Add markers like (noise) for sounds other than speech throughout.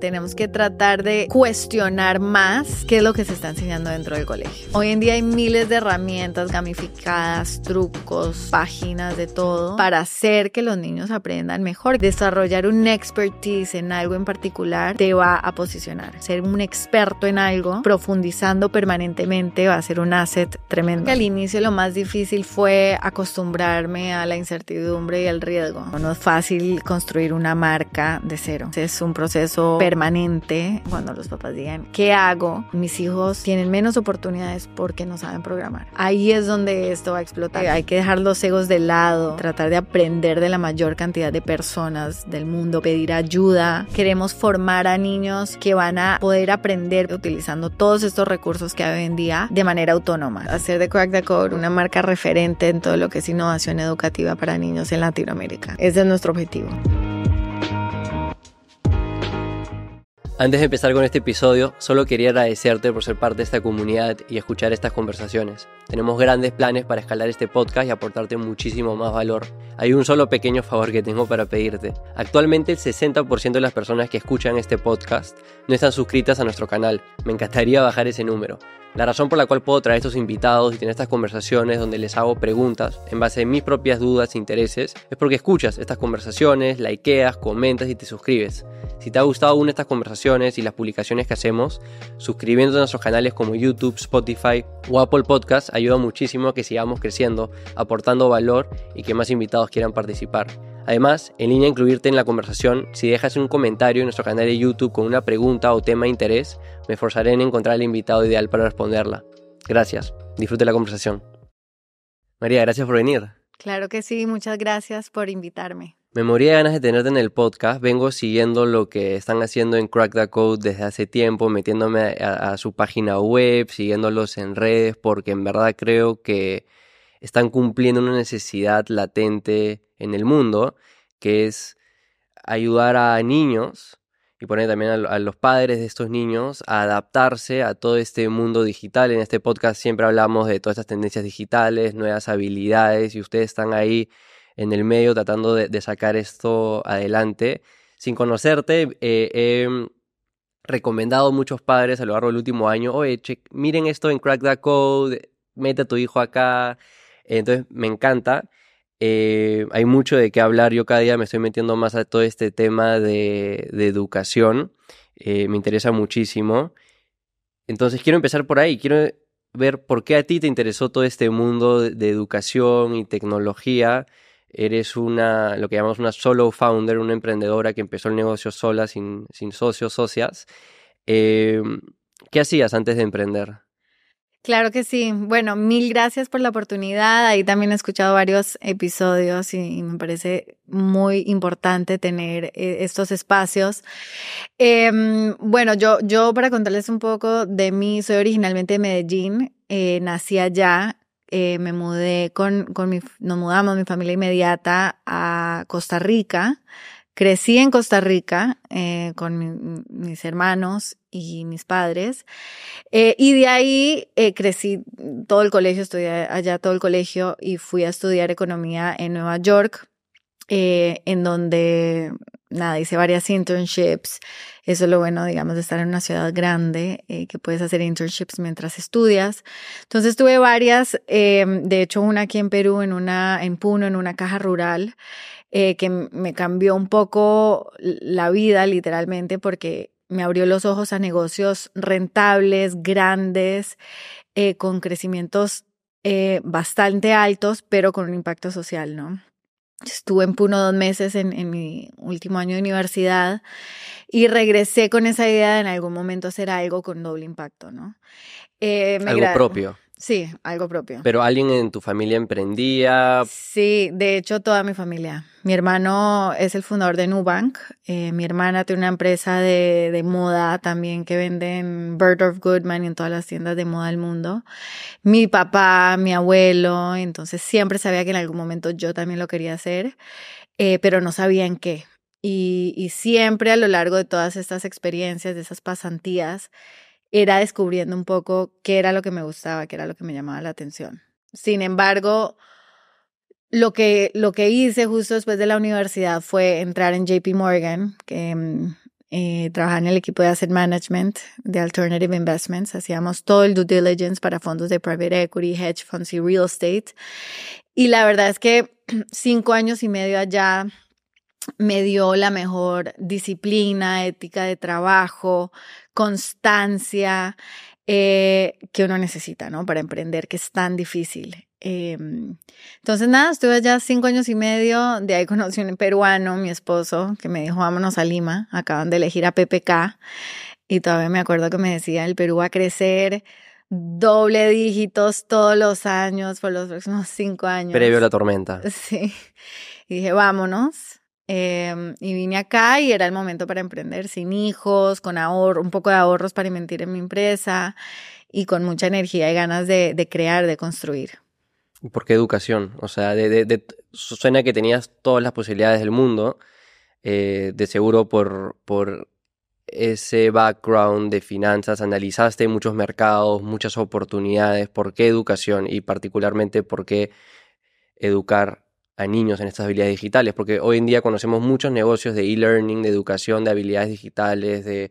Tenemos que tratar de cuestionar más qué es lo que se está enseñando dentro del colegio. Hoy en día hay miles de herramientas gamificadas, trucos, páginas de todo para hacer que los niños aprendan mejor. Desarrollar un expertise en algo en particular te va a posicionar. Ser un experto en algo, profundizando permanentemente, va a ser un asset tremendo. Al inicio lo más difícil fue acostumbrarme a la incertidumbre y al riesgo. No es fácil construir una marca de cero. Es un proceso permanente cuando los papás digan, ¿qué hago? Mis hijos tienen menos oportunidades porque no saben programar. Ahí es donde esto va a explotar. Hay que dejar los egos de lado, tratar de aprender de la mayor cantidad de personas del mundo, pedir ayuda. Queremos formar a niños que van a poder aprender utilizando todos estos recursos que hay hoy en día de manera autónoma. Hacer de Crack the Code una marca referente en todo lo que es innovación educativa para niños en Latinoamérica. Ese es nuestro objetivo. Antes de empezar con este episodio, solo quería agradecerte por ser parte de esta comunidad y escuchar estas conversaciones. Tenemos grandes planes para escalar este podcast y aportarte muchísimo más valor. Hay un solo pequeño favor que tengo para pedirte. Actualmente el 60% de las personas que escuchan este podcast no están suscritas a nuestro canal. Me encantaría bajar ese número. La razón por la cual puedo traer estos invitados y tener estas conversaciones donde les hago preguntas en base a mis propias dudas e intereses es porque escuchas estas conversaciones, likeas, comentas y te suscribes. Si te ha gustado alguna de estas conversaciones y las publicaciones que hacemos, suscribiéndote a nuestros canales como YouTube, Spotify o Apple Podcast ayuda muchísimo a que sigamos creciendo, aportando valor y que más invitados quieran participar. Además, en línea incluirte en la conversación, si dejas un comentario en nuestro canal de YouTube con una pregunta o tema de interés, me esforzaré en encontrar el invitado ideal para responderla. Gracias, disfrute la conversación. María, gracias por venir. Claro que sí, muchas gracias por invitarme. Me moría de ganas de tenerte en el podcast. Vengo siguiendo lo que están haciendo en Crack the Code desde hace tiempo, metiéndome a, a, su página web, siguiéndolos en redes, porque en verdad creo que están cumpliendo una necesidad latente en el mundo, que es ayudar a niños y poner también a, los padres de estos niños a adaptarse a todo este mundo digital. En este podcast siempre hablamos de todas estas tendencias digitales, nuevas habilidades y ustedes están ahí en el medio tratando de, sacar esto adelante. Sin conocerte, eh, he recomendado a muchos padres a lo largo del último año, oye, miren esto en Crack the Code, mete a tu hijo acá. Entonces me encanta. Eh, hay mucho de qué hablar. Yo cada día me estoy metiendo más a todo este tema de, educación. Eh, me interesa muchísimo. Entonces quiero empezar por ahí. Quiero ver por qué a ti te interesó todo este mundo de, educación y tecnología. Eres una, lo que llamamos una solo founder, una emprendedora que empezó el negocio sola, sin, sin socios, socias. Eh, ¿Qué hacías antes de emprender? Claro que sí. Bueno, mil gracias por la oportunidad. Ahí también he escuchado varios episodios y, me parece muy importante tener eh, estos espacios. Em, bueno, yo, yo para contarles un poco de mí, soy originalmente de Medellín, eh, nací allá. Eh, me mudé con, con mi, nos mudamos, mi familia inmediata, a Costa Rica. Crecí en Costa Rica eh, con mis hermanos y mis padres. Eh, y de ahí crecí todo el colegio, estudié allá todo el colegio y fui a estudiar economía en Nueva York, en donde, nada, hice varias internships. Eso es lo bueno, digamos, de estar en una ciudad grande, que puedes hacer internships mientras estudias. Entonces tuve varias, de hecho una aquí en Perú, en una, en Puno, en una caja rural. Eh, que me cambió un poco la vida literalmente porque me abrió los ojos a negocios rentables, grandes, eh, con crecimientos eh, bastante altos, pero con un impacto social, ¿no? Estuve en Puno dos meses en, en, mi último año de universidad y regresé con esa idea de en algún momento hacer algo con doble impacto, ¿no? algo propio. Sí, algo propio. ¿Pero alguien en tu familia emprendía? Sí, de hecho toda mi familia. Mi hermano es el fundador de Nubank. Eh, mi hermana tiene una empresa de, de, moda también que vende en Bird of Goodman y en todas las tiendas de moda del mundo. Mi papá, mi abuelo, entonces siempre sabía que en algún momento yo también lo quería hacer, eh, pero no sabía en qué. Y, siempre a lo largo de todas estas experiencias, de esas pasantías, era descubriendo un poco qué era lo que me gustaba, qué era lo que me llamaba la atención. Sin embargo, lo que, lo que hice justo después de la universidad fue entrar en JP Morgan, que mm, eh, en el equipo de asset management de Alternative Investments. Hacíamos todo el due diligence para fondos de private equity, hedge funds y real estate. Y la verdad es que (clears throat) cinco años y medio allá me dio la mejor disciplina, ética de trabajo, constancia eh, que uno necesita, ¿no? Para emprender, que es tan difícil. Em, entonces, nada, estuve allá cinco años y medio. De ahí conocí un peruano, mi esposo, que me dijo, vámonos a Lima. Acaban de elegir a PPK. Y todavía me acuerdo que me decía, el Perú va a crecer doble dígitos todos los años por los próximos cinco años. Previo a la tormenta. Sí. Y dije, vámonos. Em, y vine acá y era el momento para emprender sin hijos, con un poco de ahorros para invertir en mi empresa y con mucha energía y ganas de, crear, de construir. ¿Por qué educación? O sea, suena que tenías todas las posibilidades del mundo, eh, de seguro por, por ese background de finanzas, analizaste muchos mercados, muchas oportunidades, ¿por qué educación? Y particularmente, ¿por qué educar a niños en estas habilidades digitales? Porque hoy en día conocemos muchos negocios de e-learning, de educación, de habilidades digitales, de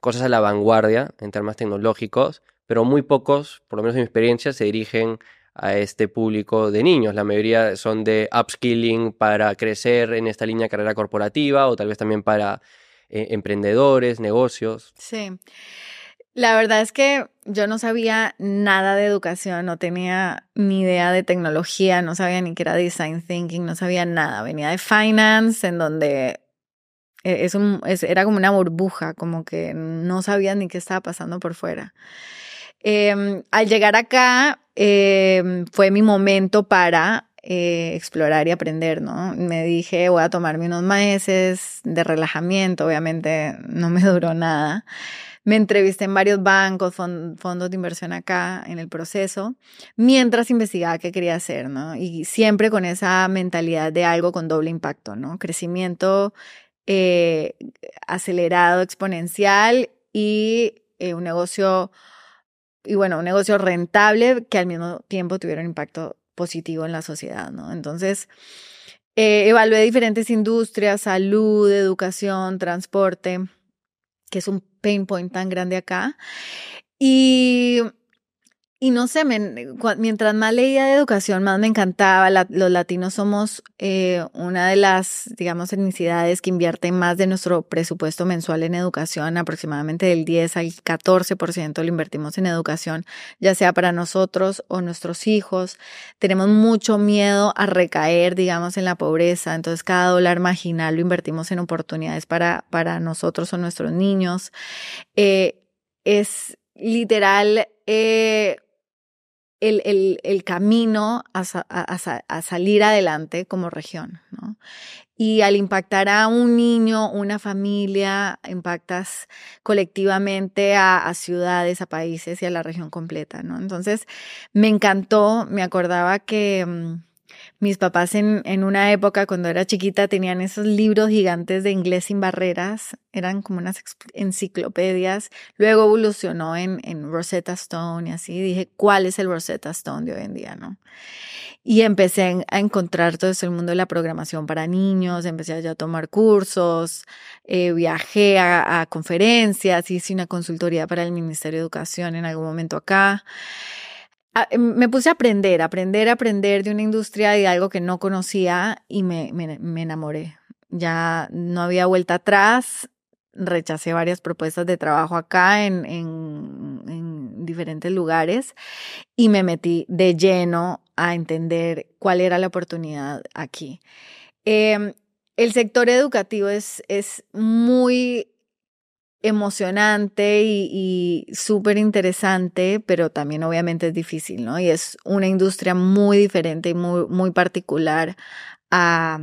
cosas a la vanguardia en términos tecnológicos, pero muy pocos, por lo menos en mi experiencia, se dirigen a este público de niños. La mayoría son de upskilling para crecer en esta línea de carrera corporativa o tal vez también para eh, emprendedores, negocios. Sí. La verdad es que yo no sabía nada de educación, no tenía ni idea de tecnología, no sabía ni qué era design thinking, no sabía nada. Venía de finance, en donde e, es un, era como una burbuja, como que no sabía ni qué estaba pasando por fuera. Em, al llegar acá, em, fue mi momento para eh, explorar y aprender, ¿no? Me dije, voy a tomarme unos meses de relajamiento, obviamente no me (laughs) duró nada. Me entrevisté en varios bancos, fondos de inversión acá en el proceso, mientras investigaba qué quería hacer, ¿no? Y siempre con esa mentalidad de algo con doble impacto, ¿no? Crecimiento eh, acelerado, exponencial y eh, un negocio, y bueno, un negocio rentable que al mismo tiempo tuviera un impacto positivo en la sociedad, ¿no? Entonces, eh, evalué diferentes industrias, salud, educación, transporte, que es un pain point tan grande acá. Y y no sé, mientras más leía de educación, más me encantaba. los latinos somos eh, una de las, digamos, etnicidades que invierten más de nuestro presupuesto mensual en educación. Aproximadamente del 10 al 14% lo invertimos en educación, ya sea para nosotros o nuestros hijos. Tenemos mucho miedo a recaer, digamos, en la pobreza. Entonces, cada dólar marginal lo invertimos en oportunidades para, para nosotros o nuestros niños. Eh, es literal eh, el, el, el camino a, a, a, salir adelante como región, ¿no? Y al impactar a un niño, una familia, impactas colectivamente a, ciudades, a países y a la región completa, ¿no? Entonces, me encantó, me acordaba que mm, mis papás en, en, una época, cuando era chiquita, tenían esos libros gigantes de inglés sin barreras, eran como unas enciclopedias. Luego evolucionó en, en Rosetta Stone y así. Dije, ¿cuál es el Rosetta Stone de hoy en día? ¿no? Y empecé a encontrar todo ese mundo de la programación para niños, empecé a tomar cursos, eh, viajé a, a conferencias, hice una consultoría para el Ministerio de Educación en algún momento acá. Em, me puse a aprender, aprender, aprender de una industria y de algo que no conocía y me, me, enamoré. Ya no había vuelta atrás, rechacé varias propuestas de trabajo acá en, en, en, diferentes lugares y me metí de lleno a entender cuál era la oportunidad aquí. Eh, el sector educativo es, es muy emocionante y, súper interesante, pero también obviamente es difícil, ¿no? Y es una industria muy diferente y muy, muy particular a,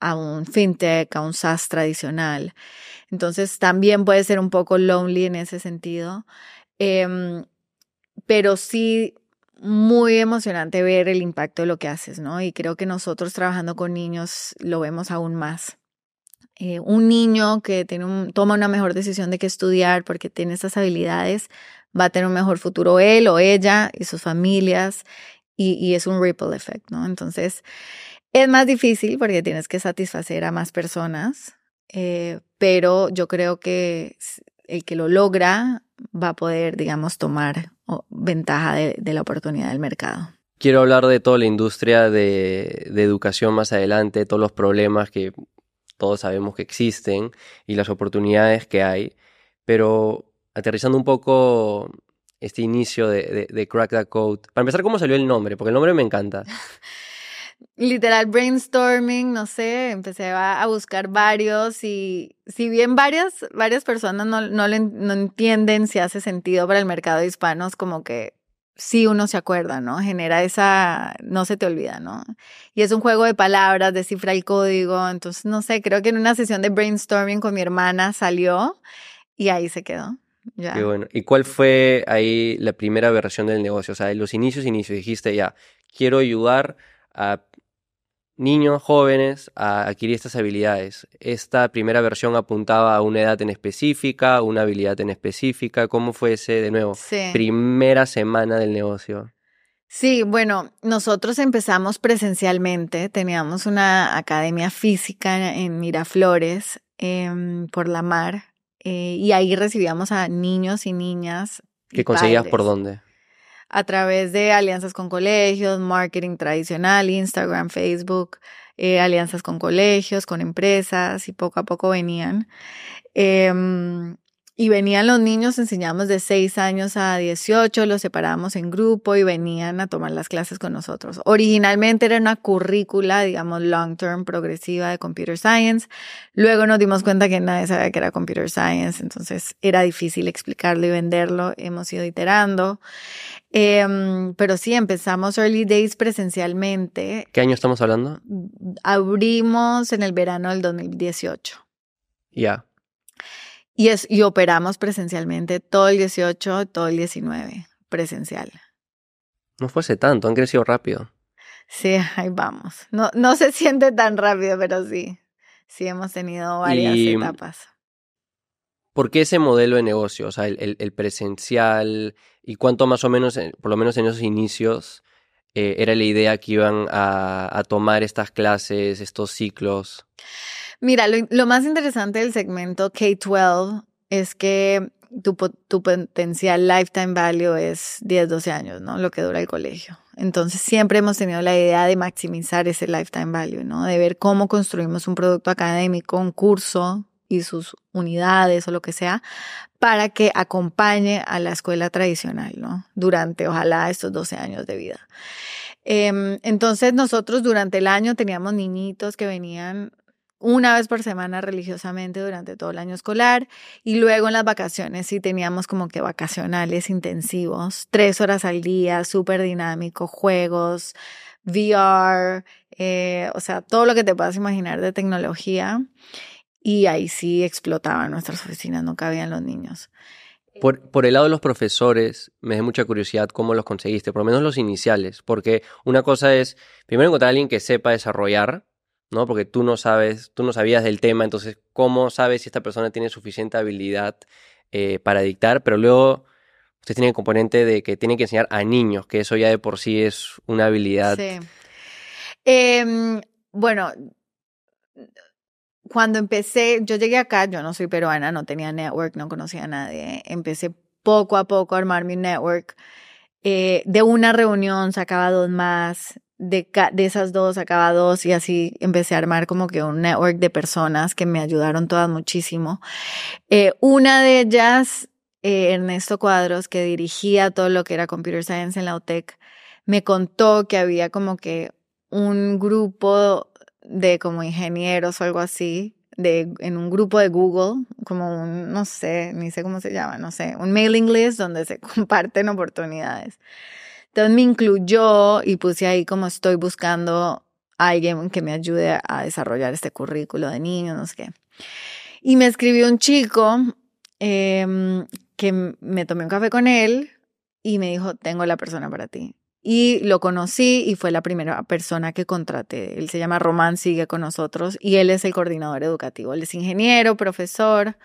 a un fintech, a un SaaS tradicional. Entonces también puede ser un poco lonely en ese sentido, em, pero sí muy emocionante ver el impacto de lo que haces, ¿no? Y creo que nosotros trabajando con niños lo vemos aún más. Eh, un niño que tiene toma una mejor decisión de qué estudiar porque tiene estas habilidades, va a tener un mejor futuro él o ella y sus familias y, y es un ripple effect, ¿no? Entonces, es más difícil porque tienes que satisfacer a más personas, eh, pero yo creo que el que lo logra va a poder, digamos, tomar ventaja de, la oportunidad del mercado. Quiero hablar de toda la industria de, de educación más adelante, todos los problemas que todos sabemos que existen y las oportunidades que hay, pero aterrizando un poco este inicio de, Crack the Code. Para empezar, ¿cómo salió el nombre? Porque el nombre me encanta. (laughs) Literal brainstorming, no sé, empecé a, buscar varios y si bien varias, varias personas no, no, no entienden si hace sentido para el mercado de hispanos, como que sí uno se acuerda, ¿no? Genera esa, no se te olvida, ¿no? Y es un juego de palabras, descifra el código, entonces no sé, creo que en una sesión de brainstorming con mi hermana salió y ahí se quedó. Qué bueno. ¿Y cuál fue ahí la primera versión del negocio? O sea, en los inicios, inicios, dijiste ya, quiero ayudar a niños jóvenes a adquirir estas habilidades. ¿Esta primera versión apuntaba a una edad en específica, una habilidad en específica? ¿Cómo fue ese, de nuevo, primera semana del negocio? Sí, bueno, nosotros empezamos presencialmente, teníamos una academia física en Miraflores, em, por la mar, eh, y ahí recibíamos a niños y niñas. ¿Qué conseguías por dónde? A través de alianzas con colegios, marketing tradicional, Instagram, Facebook, eh, alianzas con colegios, con empresas, y poco a poco venían. Em, y venían los niños, enseñamos de 6 años a 18, los separábamos en grupo y venían a tomar las clases con nosotros. Originalmente era una currícula, digamos, long term progresiva de Computer Science. Luego nos dimos cuenta que nadie sabía que era Computer Science, entonces era difícil explicarlo y venderlo. Hemos ido iterando. Em, pero sí, empezamos Early Days presencialmente. ¿Qué año estamos hablando? Abrimos en el verano del 2018. Ya. Y, es, y operamos presencialmente todo el 18, todo el 19, presencial. No fuese tanto, han crecido rápido. Sí, (laughs) ahí vamos. No, no se siente tan rápido, pero sí. Sí hemos tenido varias etapas. ¿Por qué ese modelo de negocio? O sea, el, presencial y cuánto más o menos, eh, por lo menos en esos inicios, eh, era la idea que iban a, a tomar estas clases, estos ciclos. Mira, lo, más interesante del segmento K-12 es que tu, tu, potencial lifetime value es 10, 12 años, ¿no? Lo que dura el colegio. Entonces siempre hemos tenido la idea de maximizar ese lifetime value, ¿no? De ver cómo construimos un producto académico, un curso y sus unidades o lo que sea, para que acompañe a la escuela tradicional, ¿no? Durante, ojalá, estos 12 años de vida. Em, entonces nosotros durante el año teníamos niñitos que venían una vez por semana religiosamente durante todo el año escolar y luego en las vacaciones sí teníamos como que vacacionales intensivos, tres horas al día, súper dinámico, juegos, VR, eh, o sea, todo lo que te puedas imaginar de tecnología y ahí sí explotaban nuestras oficinas, no cabían los niños. Por, por, el lado de los profesores, me da mucha curiosidad cómo los conseguiste, por lo menos los iniciales, porque una cosa es, primero encontrar a alguien que sepa desarrollar, ¿no? Porque tú no sabes, tú no sabías del tema, entonces, ¿cómo sabes si esta persona tiene suficiente habilidad eh, para dictar? Pero luego, usted tiene el componente de que tiene que enseñar a niños, que eso ya de por sí es una habilidad. Sí. Em, bueno, cuando empecé, yo llegué acá, yo no soy peruana, no tenía network, no conocía a nadie. Empecé poco a poco a armar mi network. Eh, de una reunión sacaba dos más, de, de esas dos acaba dos y así empecé a armar como que un network de personas que me ayudaron todas muchísimo. Eh, una de ellas, eh, Ernesto Cuadros, que dirigía todo lo que era Computer Science en la UTEC, me contó que había como que un grupo de como ingenieros o algo así, de, en un grupo de Google, como un, no sé, ni sé cómo se llama, no sé, un mailing list donde se (laughs) comparten oportunidades. Entonces me incluyó y puse ahí como estoy buscando a alguien que me ayude a desarrollar este currículo de niños, no sé qué. Y me escribió un chico em, que me tomé un café con él y me dijo, tengo la persona para ti. Y lo conocí y fue la primera persona que contraté. Él se llama Román, sigue con nosotros y él es el coordinador educativo. Él es ingeniero, profesor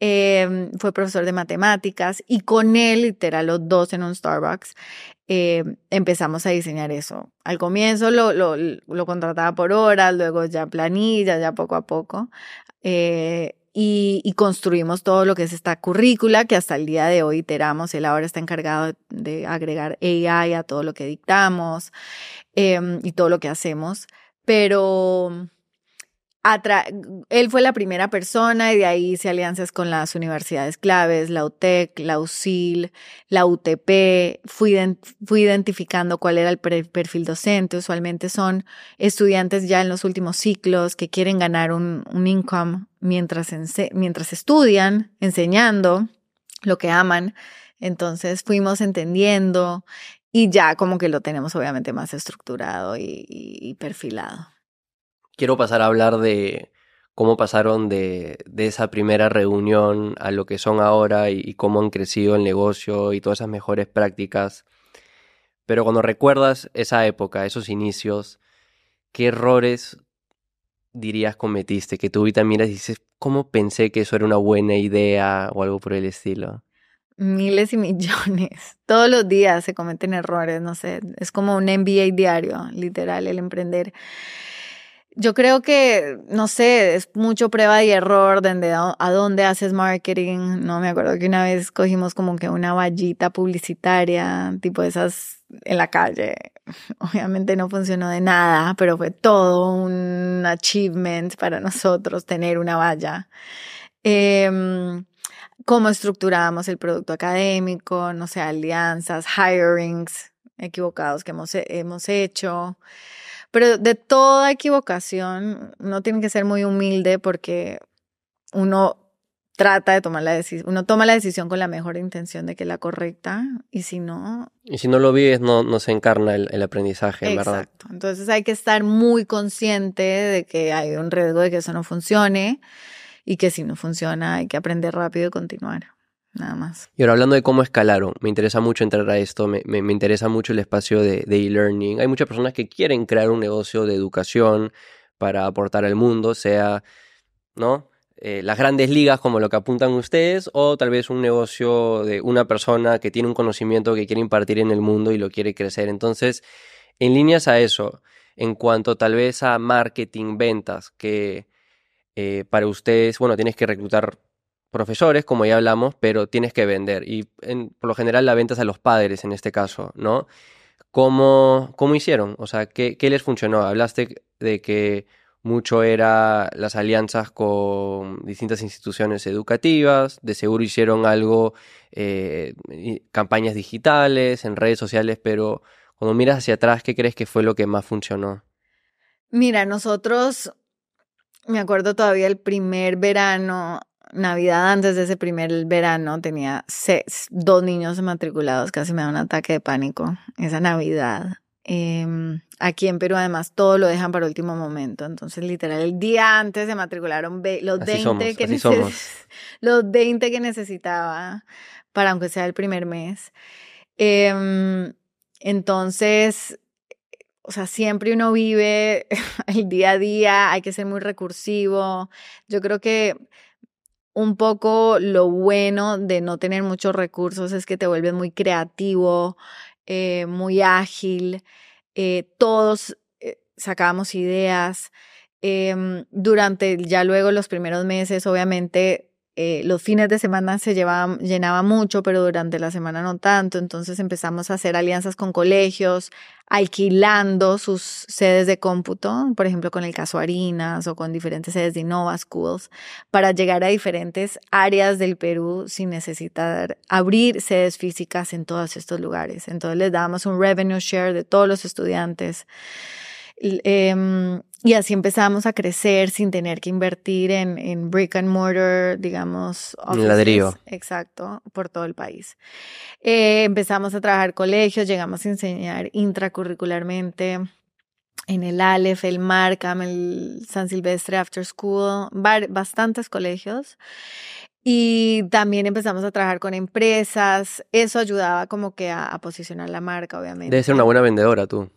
Em, fue profesor de matemáticas y con él, literal, los dos en un Starbucks, em, empezamos a diseñar eso. Al comienzo lo, lo, lo, contrataba por horas, luego ya planilla, ya poco a poco. Eh, y, y, construimos todo lo que es esta currícula que hasta el día de hoy iteramos. Él ahora está encargado de agregar AI a todo lo que dictamos eh, y todo lo que hacemos. Pero él fue la primera persona y de ahí hice alianzas con las universidades claves, la UTEC, la UCIL, la UTP. Fui, identificando cuál era el perfil docente. Usualmente son estudiantes ya en los últimos ciclos que quieren ganar un, un income mientras, mientras estudian, enseñando lo que aman. Entonces fuimos entendiendo y ya como que lo tenemos obviamente más estructurado y perfilado quiero pasar a hablar de cómo pasaron de, esa primera reunión a lo que son ahora y, cómo han crecido el negocio y todas esas mejores prácticas. Pero cuando recuerdas esa época, esos inicios, ¿qué errores dirías cometiste? Que tú ahorita miras y dices, ¿cómo pensé que eso era una buena idea o algo por el estilo? Miles y millones. (laughs) Todos los días se cometen errores, no sé, es como un MBA diario, literal, el emprender. Yo creo que, no sé, es mucho prueba y error de a dónde haces marketing. No me acuerdo que una vez cogimos como que una vallita publicitaria, tipo esas en la calle. (laughs) Obviamente no funcionó de nada, pero fue todo un achievement para (laughs) nosotros tener una valla. Eh, cómo estructuramos el producto académico, no sé, alianzas, hirings equivocados que hemos, hemos hecho. Pero de toda equivocación, uno tiene que ser muy humilde porque uno trata de tomar la decisión, uno toma la decisión con la mejor intención de que es la correcta y si no... Y si no lo vives, no, no se encarna el, aprendizaje, ¿verdad? Exacto. Entonces hay que estar muy consciente de que hay un riesgo de que eso no funcione y que si no funciona hay que aprender rápido y continuar nada más. Y ahora hablando de cómo escalaron, me interesa mucho entrar a esto, me, me, interesa mucho el espacio de e-learning. Hay muchas personas que quieren crear un negocio de educación para aportar al mundo, sea, ¿no? Eh, las grandes ligas como lo que apuntan ustedes o tal vez un negocio de una persona que tiene un conocimiento que quiere impartir en el mundo y lo quiere crecer. Entonces, en líneas a eso, en cuanto tal vez a marketing, ventas, que eh, para ustedes, bueno, tienes que reclutar profesores, como ya hablamos, pero tienes que vender. Y por lo general la venta es a los padres en este caso, ¿no? ¿Cómo, cómo hicieron? O sea, ¿qué, ¿qué, les funcionó? Hablaste de que mucho era las alianzas con distintas instituciones educativas, de seguro hicieron algo, eh, campañas digitales, en redes sociales, pero cuando miras hacia atrás, ¿qué crees que fue lo que más funcionó? Mira, nosotros, me acuerdo todavía el primer verano, Navidad antes de ese primer verano tenía dos niños matriculados, casi me da un ataque de pánico esa Navidad. Em, aquí en Perú además todo lo dejan para último momento, entonces literal el día antes se matricularon los 20 que (laughs) los 20 que necesitaba para aunque sea el primer mes. Em, entonces, o sea, siempre uno vive (laughs) el día a día, hay que ser muy recursivo. Yo creo que un poco lo bueno de no tener muchos recursos es que te vuelves muy creativo, eh, muy ágil. Eh, todos eh, sacábamos ideas. Em, durante ya luego los primeros meses, obviamente, eh, los fines de semana se llevaba, llenaba mucho, pero durante la semana no tanto. Entonces empezamos a hacer alianzas con colegios, alquilando sus sedes de cómputo, por ejemplo, con el caso Harinas o con diferentes sedes de Innova Schools, para llegar a diferentes áreas del Perú sin necesitar abrir sedes físicas en todos estos lugares. Entonces les dábamos un revenue share de todos los estudiantes. Em, y así empezamos a crecer sin tener que invertir en, en brick and mortar, digamos. En ladrillo. Exacto, por todo el país. Eh, empezamos a trabajar colegios, llegamos a enseñar intracurricularmente en el Aleph, el Markham, el San Silvestre After School, bastantes colegios. Y también empezamos a trabajar con empresas. Eso ayudaba como que a, a posicionar la marca, obviamente. Debe ser una buena vendedora tú.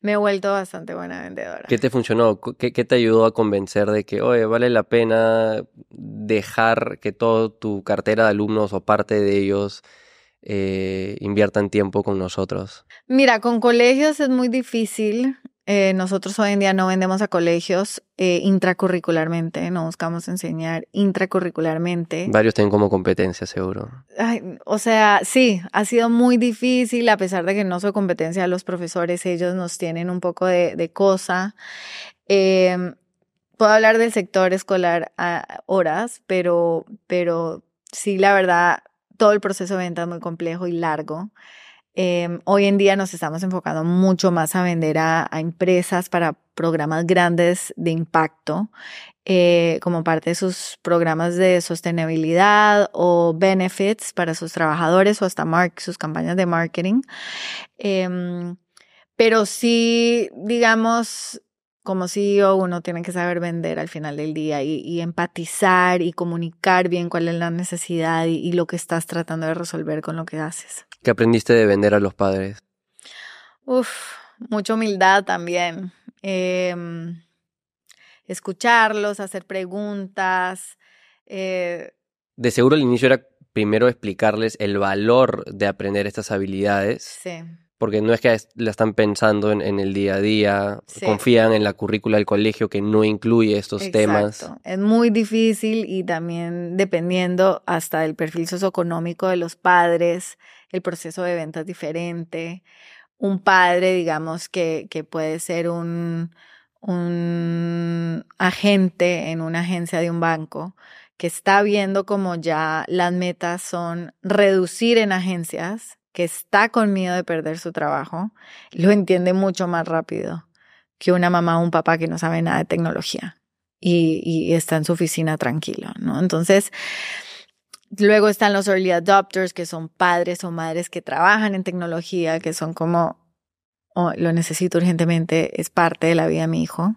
Me he vuelto bastante buena vendedora. ¿Qué te funcionó? ¿Qué, qué te ayudó a convencer de que, oye, vale la pena dejar que toda tu cartera de alumnos o parte de ellos eh, inviertan tiempo con nosotros? Mira, con colegios es muy difícil. Eh, nosotros hoy en día no vendemos a colegios eh, intracurricularmente, no buscamos enseñar intracurricularmente. Varios tienen como competencia, seguro. Ay, o sea, sí, ha sido muy difícil, a pesar de que no soy competencia de los profesores, ellos nos tienen un poco de, de cosa. Eh, puedo hablar del sector escolar a horas, pero, pero sí, la verdad, todo el proceso de venta es muy complejo y largo. Eh, hoy en día nos estamos enfocando mucho más a vender a, empresas para programas grandes de impacto, eh, como parte de sus programas de sostenibilidad o benefits para sus trabajadores o hasta sus campañas de marketing. Eh, pero sí, digamos, como CEO uno tiene que saber vender al final del día y, empatizar y comunicar bien cuál es la necesidad y, lo que estás tratando de resolver con lo que haces. ¿Qué aprendiste de vender a los padres? Uf, mucha humildad también. Eh, escucharlos, hacer preguntas. Eh. De seguro al inicio era primero explicarles el valor de aprender estas habilidades. Sí porque no es que la están pensando en, en el día a día, sí. confían en la currícula del colegio que no incluye estos Exacto. temas. Es muy difícil y también dependiendo hasta del perfil socioeconómico de los padres, el proceso de venta es diferente. Un padre, digamos, que, que puede ser un, un agente en una agencia de un banco, que está viendo como ya las metas son reducir en agencias que está con miedo de perder su trabajo, lo entiende mucho más rápido que una mamá o un papá que no sabe nada de tecnología y, y está en su oficina tranquilo, ¿no? Entonces, luego están los early adopters, que son padres o madres que trabajan en tecnología, que son como, oh, lo necesito urgentemente, es parte de la vida de mi hijo.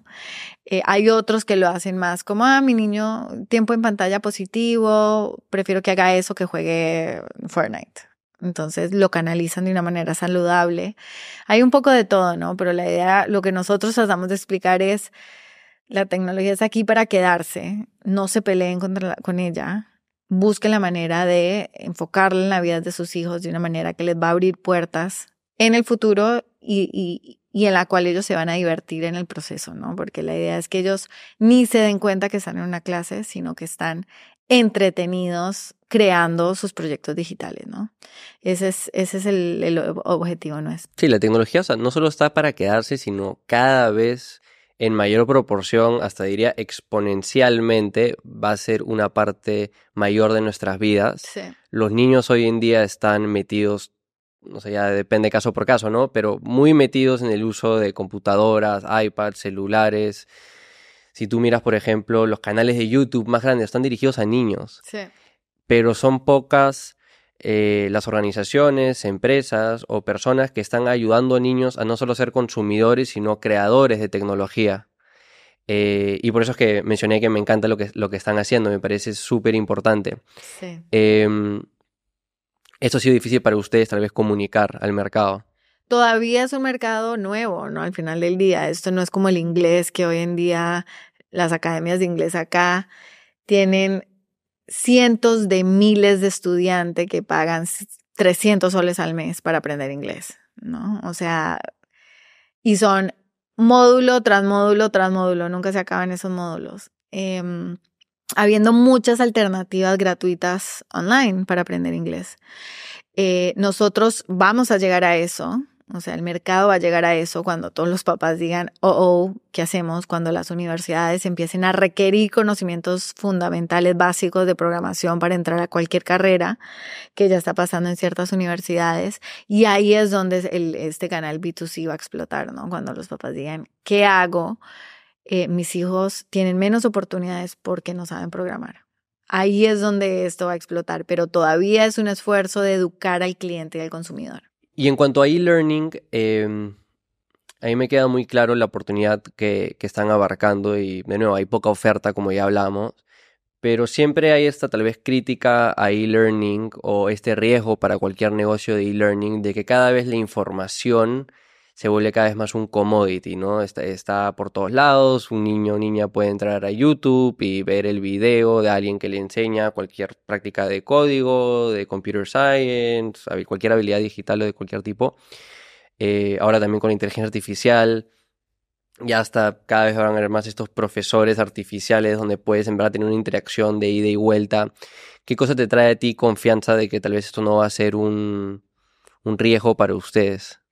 Eh, hay otros que lo hacen más como, ah, mi niño, tiempo en pantalla positivo, prefiero que haga eso que juegue Fortnite, entonces lo canalizan de una manera saludable. Hay un poco de todo, ¿no? Pero la idea, lo que nosotros tratamos de explicar es, la tecnología está aquí para quedarse, no se peleen contra con ella, busquen la manera de enfocarla en la vida de sus hijos de una manera que les va a abrir puertas en el futuro y, y, y en la cual ellos se van a divertir en el proceso, ¿no? Porque la idea es que ellos ni se den cuenta que están en una clase, sino que están entretenidos creando sus proyectos digitales, ¿no? Ese es, ese es el, el objetivo nuestro. Sí, la tecnología no solo está para quedarse, sino cada vez en mayor proporción, hasta diría exponencialmente, va a ser una parte mayor de nuestras vidas. Sí. Los niños hoy en día están metidos, no sé, ya depende caso por caso, ¿no? Pero muy metidos en el uso de computadoras, iPads, celulares. Si tú miras, por ejemplo, los canales de YouTube más grandes están dirigidos a niños. Sí. Pero son pocas eh, las organizaciones, empresas o personas que están ayudando a niños a no solo ser consumidores, sino creadores de tecnología. Eh, y por eso es que mencioné que me encanta lo que, lo que están haciendo, me parece súper importante. Sí. Eh, esto ha sido difícil para ustedes tal vez comunicar al mercado. Todavía es un mercado nuevo, ¿no? Al final del día, esto no es como el inglés que hoy en día las academias de inglés acá tienen cientos de miles de estudiantes que pagan 300 soles al mes para aprender inglés, ¿no? O sea, y son módulo tras módulo tras módulo, nunca se acaban esos módulos. Eh, habiendo muchas alternativas gratuitas online para aprender inglés. Eh, nosotros vamos a llegar a eso, o sea, el mercado va a llegar a eso cuando todos los papás digan, oh, oh, ¿qué hacemos? Cuando las universidades empiecen a requerir conocimientos fundamentales básicos de programación para entrar a cualquier carrera, que ya está pasando en ciertas universidades. Y ahí es donde el, este canal B2C va a explotar, ¿no? Cuando los papás digan, ¿qué hago? Eh, mis hijos tienen menos oportunidades porque no saben programar. Ahí es donde esto va a explotar, pero todavía es un esfuerzo de educar al cliente y al consumidor. Y en cuanto a e-learning, eh, a me queda muy claro la oportunidad que, que, están abarcando y de nuevo hay poca oferta como ya hablamos, pero siempre hay esta tal vez crítica a e-learning o este riesgo para cualquier negocio de e-learning de que cada vez la información se vuelve cada vez más un commodity, ¿no? Está, por todos lados, un niño o niña puede entrar a YouTube y ver el video de alguien que le enseña cualquier práctica de código, de computer science, cualquier habilidad digital o de cualquier tipo. Eh, ahora también con la inteligencia artificial, ya hasta cada vez van a haber más estos profesores artificiales donde puedes en verdad tener una interacción de ida y vuelta. ¿Qué cosa te trae a ti confianza de que tal vez esto no va a ser un, un riesgo para ustedes?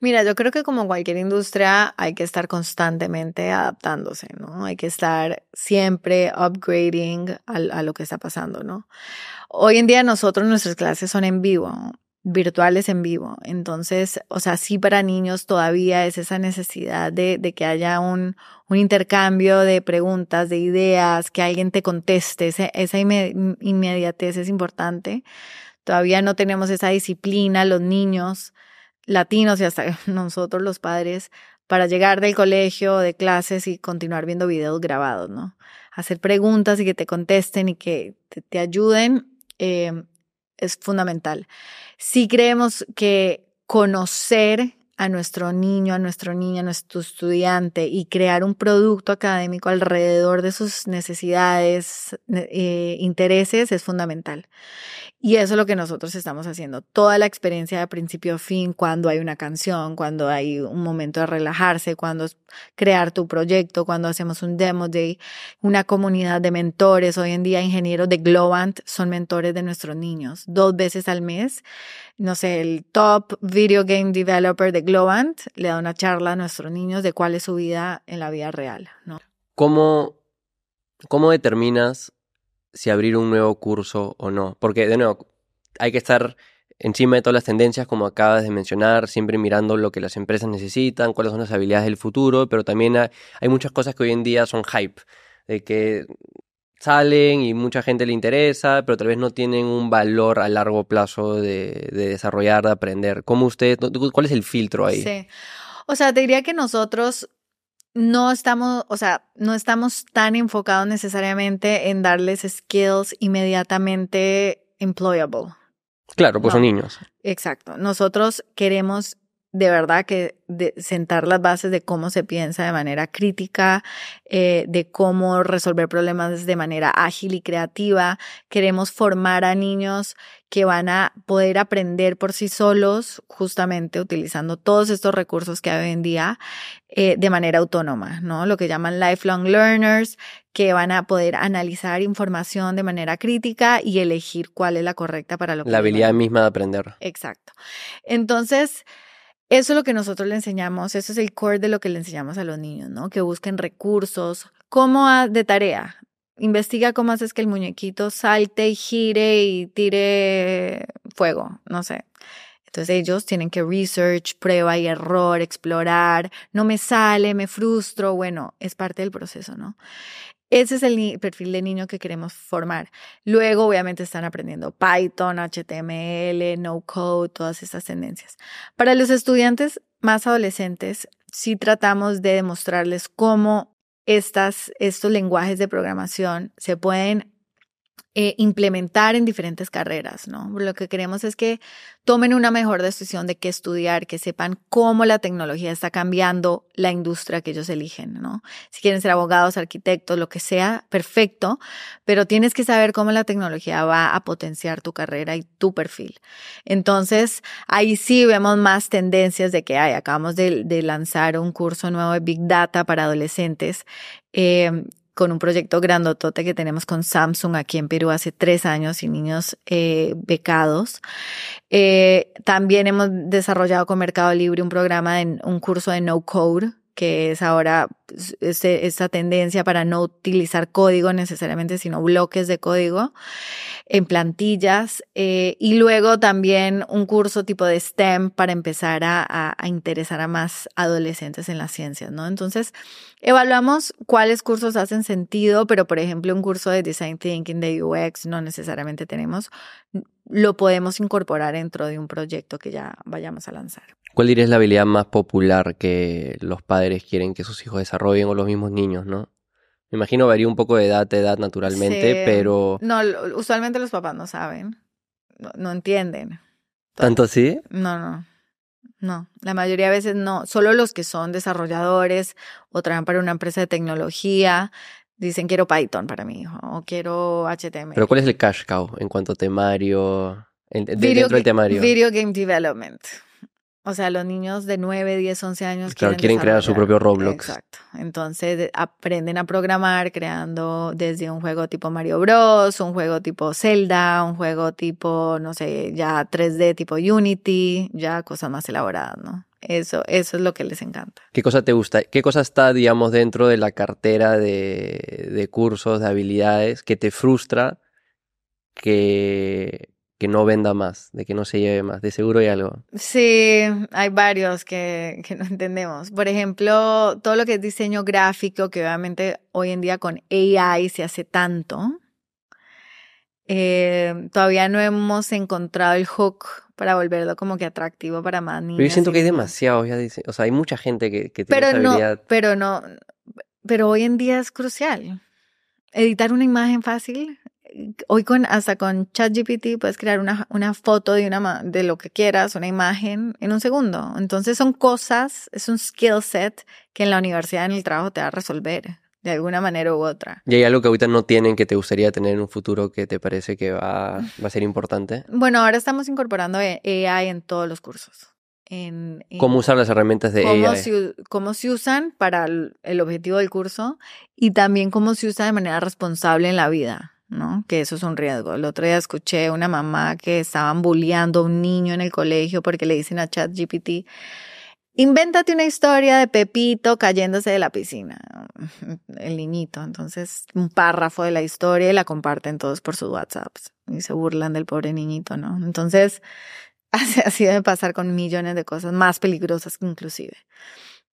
Mira, yo creo que como cualquier industria hay que estar constantemente adaptándose, ¿no? Hay que estar siempre upgrading a, a, lo que está pasando, ¿no? Hoy en día nosotros nuestras clases son en vivo virtuales en vivo. Entonces, o sea, sí para niños todavía es esa necesidad de, de que haya un, un, intercambio de preguntas, de ideas, que alguien te conteste. esa inmediatez es importante. Todavía no tenemos esa disciplina, los niños latinos y hasta (laughs) nosotros los padres, para llegar del colegio, de clases y continuar viendo videos grabados, ¿no? Hacer preguntas y que te contesten y que te, ayuden. Eh, es fundamental. Si creemos que conocer a nuestro niño, a nuestro niño, a nuestro estudiante y crear un producto académico alrededor de sus necesidades, eh, intereses es fundamental. Y eso es lo que nosotros estamos haciendo. Toda la experiencia de principio a fin, cuando hay una canción, cuando hay un momento de relajarse, cuando es crear tu proyecto, cuando hacemos un demo day, una comunidad de mentores. Hoy en día ingenieros de Globant son mentores de nuestros niños. Dos veces al mes, no sé, el top video game developer de Globant le da una charla a nuestros niños de cuál es su vida en la vida real. ¿no? ¿Cómo, cómo determinas si abrir un nuevo curso o no. Porque, de nuevo, hay que estar encima de todas las tendencias, como acabas de mencionar, siempre mirando lo que las empresas necesitan, cuáles son las habilidades del futuro, pero también hay, muchas cosas que hoy en día son hype, de que salen y mucha gente le interesa, pero tal vez no tienen un valor a largo plazo de, de desarrollar, de aprender. ¿Cómo usted, cuál es el filtro ahí? Sí. O sea, te diría que nosotros no estamos, o sea, no estamos tan enfocados necesariamente en darles skills inmediatamente employable. Claro, pues son niños. Exacto. Nosotros queremos de verdad que de sentar las bases de cómo se piensa de manera crítica, eh, de cómo resolver problemas de manera ágil y creativa. Queremos formar a niños que van a poder aprender por sí solos, justamente utilizando todos estos recursos que hay hoy en día eh, de manera autónoma, ¿no? Lo que llaman lifelong learners, que van a poder analizar información de manera crítica y elegir cuál es la correcta para lo que La habilidad misma de aprender. Exacto. Entonces, eso es lo que nosotros le enseñamos, eso es el core de lo que le enseñamos a los niños, ¿no? Que busquen recursos, como de tarea. Investiga cómo haces que el muñequito salte y gire y tire fuego, no sé. Entonces ellos tienen que research, prueba y error, explorar, no me sale, me frustro, bueno, es parte del proceso, ¿no? Ese es el perfil de niño que queremos formar. Luego, obviamente, están aprendiendo Python, HTML, no code, todas esas tendencias. Para los estudiantes más adolescentes, sí tratamos de demostrarles cómo estas, estos lenguajes de programación se pueden eh, implementar en diferentes carreras, ¿no? Lo que queremos es que tomen una mejor decisión de qué estudiar, que sepan cómo la tecnología está cambiando la industria que ellos eligen, ¿no? Si quieren ser abogados, arquitectos, lo que sea, perfecto, pero tienes que saber cómo la tecnología va a potenciar tu carrera y tu perfil. Entonces, ahí sí vemos más tendencias de que hay. Acabamos de, lanzar un curso nuevo de Big Data para adolescentes. Eh, con un proyecto grandotote que tenemos con Samsung aquí en Perú hace tres años y niños eh, becados. Eh, también hemos desarrollado con Mercado Libre un programa, de, un curso de no code que es ahora este, esta tendencia para no utilizar código necesariamente, sino bloques de código en plantillas. Eh, y luego también un curso tipo de STEM para empezar a, a, interesar a más adolescentes en las ciencias, ¿no? Entonces, evaluamos cuáles cursos hacen sentido, pero por ejemplo, un curso de Design Thinking, de UX, no necesariamente tenemos, lo podemos incorporar dentro de un proyecto que ya vayamos a lanzar. ¿Cuál dirías la habilidad más popular que los padres quieren que sus hijos desarrollen o los mismos niños, no? Me imagino varía un poco de edad a edad naturalmente, Sí. pero No, usualmente los papás no saben, no, no entienden. ¿tanto así? No, no, no. La mayoría de veces no. Solo los que son desarrolladores o trabajan para una empresa de tecnología dicen quiero Python para mi hijo o quiero HTML. Pero ¿cuál es el cash cow en cuanto a temario? en- de- Video dentro del temario. Video game development. O sea, los niños de 9, 10, 11 años Claro, quieren crear su propio Roblox. Exacto. Entonces de- aprenden a programar creando desde un juego tipo Mario Bros, un juego tipo Zelda, un juego tipo, no sé, ya 3D tipo Unity, ya cosas más elaboradas, ¿no? Eso, eso es lo que les encanta. ¿Qué cosa te gusta? ¿Qué cosa está, digamos, dentro de la cartera de, de cursos, de habilidades, que te frustra que, que no venda más, de que no se lleve más? De seguro hay algo. Sí, hay varios que, que no entendemos. Por ejemplo, todo lo que es diseño gráfico, que obviamente hoy en día con AI se hace tanto. eh, todavía no hemos encontrado el hook para volverlo como que atractivo para más niños. Pero yo siento que hay demasiado, ya dice, o sea, hay mucha gente que, que tiene Pero esa no, habilidad. pero no, pero hoy en día es crucial. Editar una imagen fácil. Hoy con hasta con ChatGPT puedes crear una, una foto de una de lo que quieras, una imagen en un segundo. Entonces son cosas, es un skill set que en la universidad en el trabajo te va a resolver de alguna manera u otra. ¿Y hay algo que ahorita no tienen que te gustaría tener en un futuro que te parece que va, va a ser importante? Bueno, ahora estamos incorporando AI en todos los cursos. En, en- ¿Cómo usar las herramientas de cómo AI? se, u- cómo se usan para el, el objetivo del curso y también cómo se usa de manera responsable en la vida, ¿no? Que eso es un riesgo. El otro día escuché una mamá que estaban bulleando a un niño en el colegio porque le dicen a ChatGPT, invéntate una historia de Pepito cayéndose de la piscina. (laughs) El niñito. Entonces, un párrafo de la historia y la comparten todos por sus WhatsApps y se burlan del pobre niñito, ¿no? Entonces, (laughs) así, debe pasar con millones de cosas más peligrosas inclusive.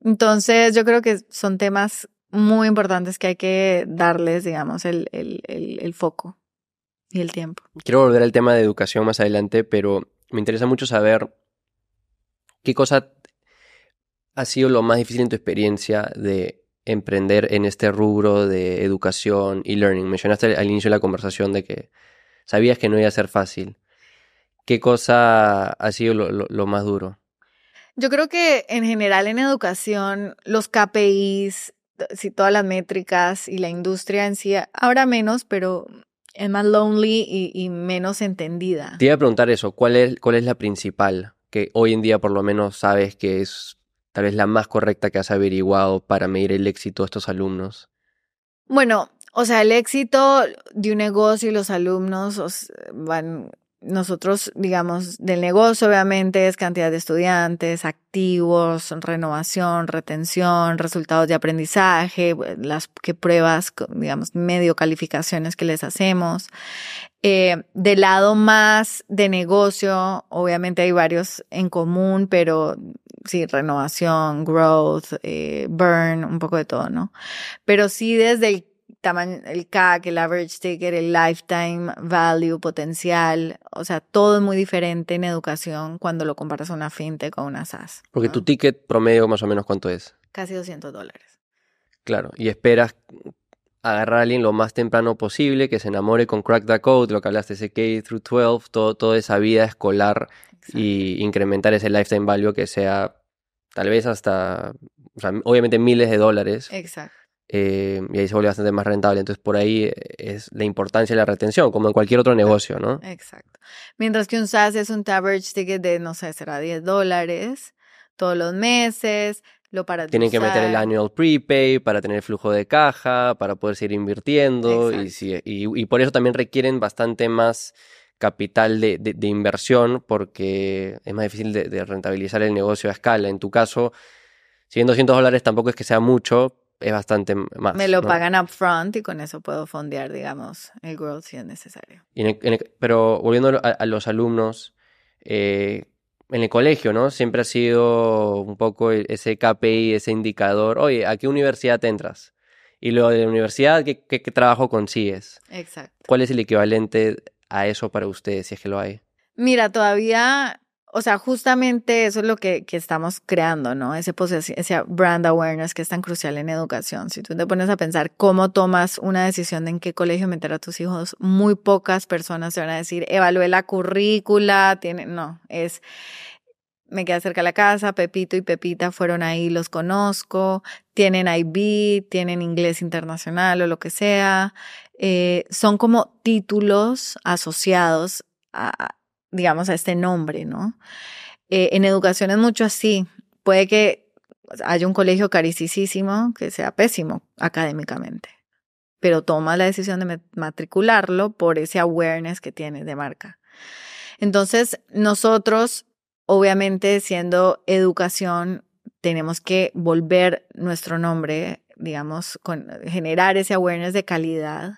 Entonces, yo creo que son temas muy importantes que hay que darles, digamos, el, el, el, el foco y el tiempo. Quiero volver al tema de educación más adelante, pero me interesa mucho saber qué cosa ha sido lo más difícil en tu experiencia de emprender en este rubro de educación y learning. Mencionaste al inicio de la conversación de que sabías que no iba a ser fácil. ¿Qué cosa ha sido lo, lo- lo más duro? Yo creo que en general en educación, los KPIs, si todas las métricas y la industria en sí, ahora menos, pero es más lonely y, y menos entendida. Te iba a preguntar eso, ¿cuál es, cuál es la principal que hoy en día por lo menos sabes que es tal vez la más correcta que has averiguado para medir el éxito de estos alumnos? Bueno, o sea, el éxito de un negocio y los alumnos os- van, nosotros, digamos, del negocio obviamente es cantidad de estudiantes, activos, renovación, retención, resultados de aprendizaje, las que pruebas, digamos, medio calificaciones que les hacemos. Eh, del lado más de negocio, obviamente hay varios en común, pero sí, renovación, growth, eh, burn, un poco de todo, ¿no? Pero sí desde el tamaño, el CAC, el average ticket, el lifetime value, potencial, o sea, todo es muy diferente en educación cuando lo comparas a una fintech o una SaaS. Porque ¿no? tu ticket promedio más o menos cuánto es. Casi 200 dólares. Claro, y esperas agarrar a alguien lo más temprano posible, que se enamore con Crack the Code, lo que hablaste, ese K through 12, todo, toda esa vida escolar Exacto. y incrementar ese lifetime value que sea tal vez hasta, o sea, obviamente miles de dólares, Exacto. Eh, y ahí se vuelve bastante más rentable. Entonces por ahí es la importancia de la retención, como en cualquier otro negocio, ¿no? Exacto. Mientras que un SaaS es un average ticket de, no sé, será 10 dólares todos los meses, lo para Tienen que meter el annual prepay para tener flujo de caja, para poder seguir invirtiendo y, sí, y, y por eso también requieren bastante más capital de, de- de inversión porque es más difícil de, de rentabilizar el negocio a escala. En tu caso, si bien 200 dólares tampoco es que sea mucho, es bastante más. Me lo ¿no? pagan upfront y con eso puedo fondear, digamos, el growth si es necesario. Y en el- en el- pero volviendo a, a los alumnos, eh, en el colegio, ¿no? Siempre ha sido un poco e- ese KPI, ese indicador, oye, ¿a qué universidad te entras? Y luego de la universidad, ¿qué, qué- qué trabajo consigues? Exacto. ¿Cuál es el equivalente a eso para ustedes, si es que lo hay? Mira, todavía, o sea, justamente eso es lo que, que estamos creando, ¿no? Ese, ese brand awareness que es tan crucial en educación. Si tú te pones a pensar cómo tomas una decisión de en qué colegio meter a tus hijos, muy pocas personas te van a decir, evalúe la currícula, tiene, no, es, me queda cerca de la casa, Pepito y Pepita fueron ahí, los conozco, tienen IB, tienen inglés internacional o lo que sea. Eh, son como títulos asociados a, digamos, a este nombre, ¿no? Eh, en educación es mucho así. Puede que haya un colegio caricísimo que sea pésimo académicamente, pero toma la decisión de matricularlo por ese awareness que tiene de marca. Entonces, nosotros, obviamente, siendo educación, tenemos que volver nuestro nombre, digamos, con, generar ese awareness de calidad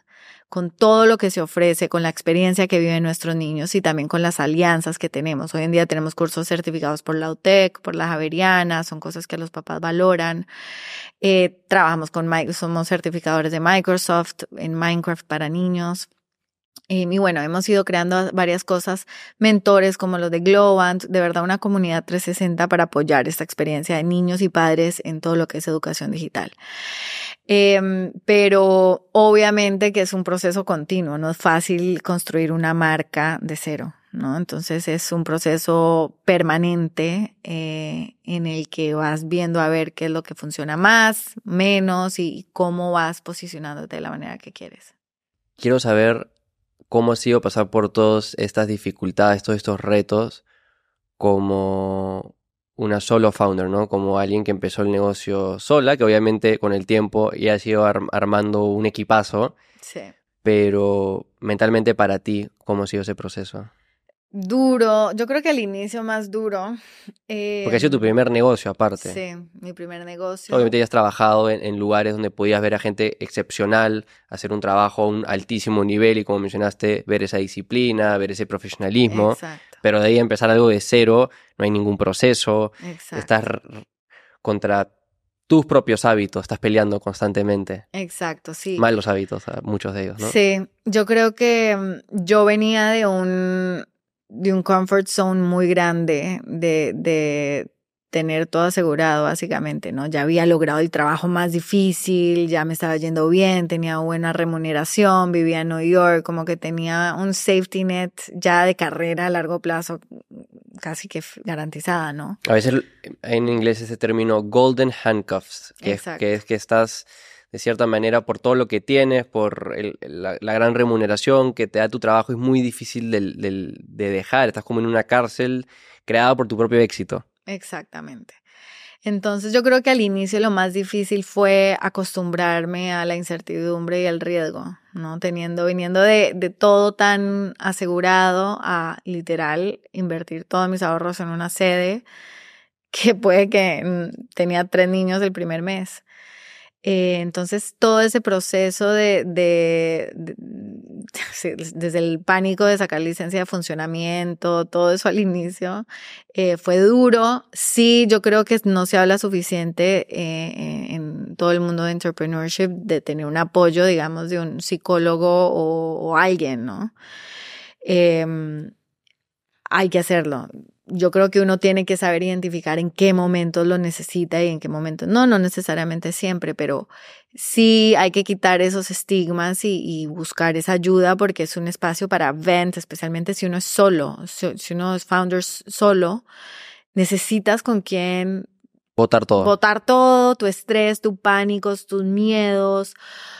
con todo lo que se ofrece, con la experiencia que viven nuestros niños y también con las alianzas que tenemos. Hoy en día tenemos cursos certificados por la UTEC, por la Javeriana, son cosas que los papás valoran. Eh, trabajamos con, somos certificadores de Microsoft en Minecraft para niños. Eh, y bueno, hemos ido creando varias cosas, mentores como los de Globant, de verdad una comunidad 360 para apoyar esta experiencia de niños y padres en todo lo que es educación digital. Em, pero obviamente que es un proceso continuo, no es fácil construir una marca de cero, ¿no? Entonces es un proceso permanente eh, en el que vas viendo a ver qué es lo que funciona más, menos y cómo vas posicionándote de la manera que quieres. Quiero saber cómo ha sido pasar por todas estas dificultades, todos estos retos como una solo founder, ¿no? Como alguien que empezó el negocio sola, que obviamente con el tiempo ya ha sido armando un equipazo. Sí. Pero mentalmente para ti, ¿cómo ha sido ese proceso? Duro, yo creo que al inicio más duro. Porque ha sido tu em, primer negocio aparte. Sí, mi primer negocio. Obviamente ya has trabajado en, lugares donde podías ver a gente excepcional, hacer un trabajo a un altísimo nivel y como mencionaste, ver esa disciplina, ver ese profesionalismo. Exacto. Pero de ahí empezar algo de cero, no hay ningún proceso. Exacto. Estás contra tus propios hábitos, estás peleando constantemente. Exacto, sí. Malos hábitos, muchos de ellos, ¿no? Sí, yo creo que mm, yo venía de un de un comfort zone muy grande de, de tener todo asegurado, básicamente, ¿no? Ya había logrado el trabajo más difícil, ya me estaba yendo bien, tenía buena remuneración, vivía en New York, como que tenía un safety net ya de carrera a largo plazo casi que garantizada, ¿no? A veces en inglés ese término golden handcuffs, que, que es que estás de cierta manera por todo lo que tienes, por la, gran remuneración que te da tu trabajo, es muy difícil de, dejar, estás como en una cárcel creada por tu propio éxito. Exactamente. Entonces yo creo que al inicio lo más difícil fue acostumbrarme a la incertidumbre y al riesgo, ¿no? Teniendo, viniendo de, de todo tan asegurado a literal invertir todos mis ahorros en una sede que puede que mm, tenía tres niños el primer mes. Eh, entonces, todo ese proceso de, de, (laughs) desde el pánico de sacar licencia de funcionamiento, todo eso al inicio, eh, fue duro. Sí, yo creo que no se habla suficiente eh, en todo el mundo de entrepreneurship de tener un apoyo, digamos, de un psicólogo o, o alguien, ¿no? Em, hay que hacerlo yo creo que uno tiene que saber identificar en qué momentos lo necesita y en qué momentos no, no necesariamente siempre, pero sí hay que quitar esos estigmas y, buscar esa ayuda porque es un espacio para vent, especialmente si uno es solo, si, uno es founder solo, necesitas con quien Votar todo. Votar todo, tu estrés, tu pánicos, tus miedos,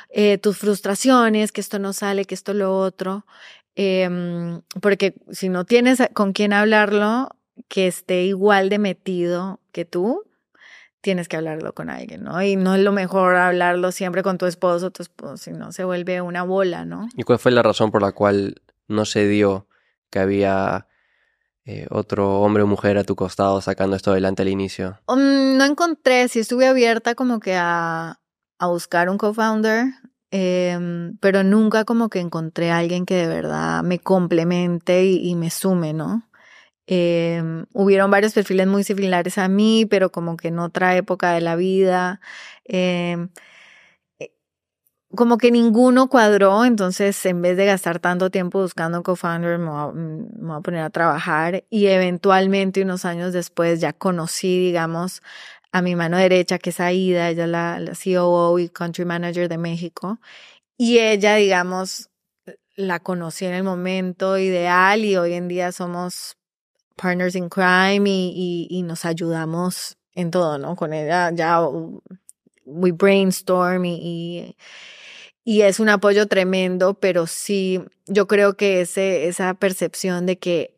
eh, tus frustraciones, que esto no sale, que esto lo otro. Em, porque si no tienes con quién hablarlo que esté igual de metido que tú, tienes que hablarlo con alguien, ¿no? Y no es lo mejor hablarlo siempre con tu esposo, tu esposo, si no se vuelve una bola, ¿no? ¿Y cuál fue la razón por la cual no se dio que había eh, otro hombre o mujer a tu costado sacando esto adelante al inicio? Um, no encontré, sí estuve abierta como que a, a buscar un co-founder, Em, pero nunca como que encontré a alguien que de verdad me complemente y, me sume, ¿no? Eh, hubieron varios perfiles muy similares a mí, pero como que en otra época de la vida. Em, eh, como que ninguno cuadró, entonces en vez de gastar tanto tiempo buscando un co-founder, me, voy a poner a trabajar y eventualmente unos años después ya conocí, digamos, a mi mano derecha, que es Aida, ella es la, la COO y Country Manager de México, y ella, digamos, la conocí en el momento ideal y hoy en día somos partners in crime y, y, nos ayudamos en todo, ¿no? Con ella ya we brainstorm y, y, es un apoyo tremendo, pero sí, yo creo que ese, esa percepción de que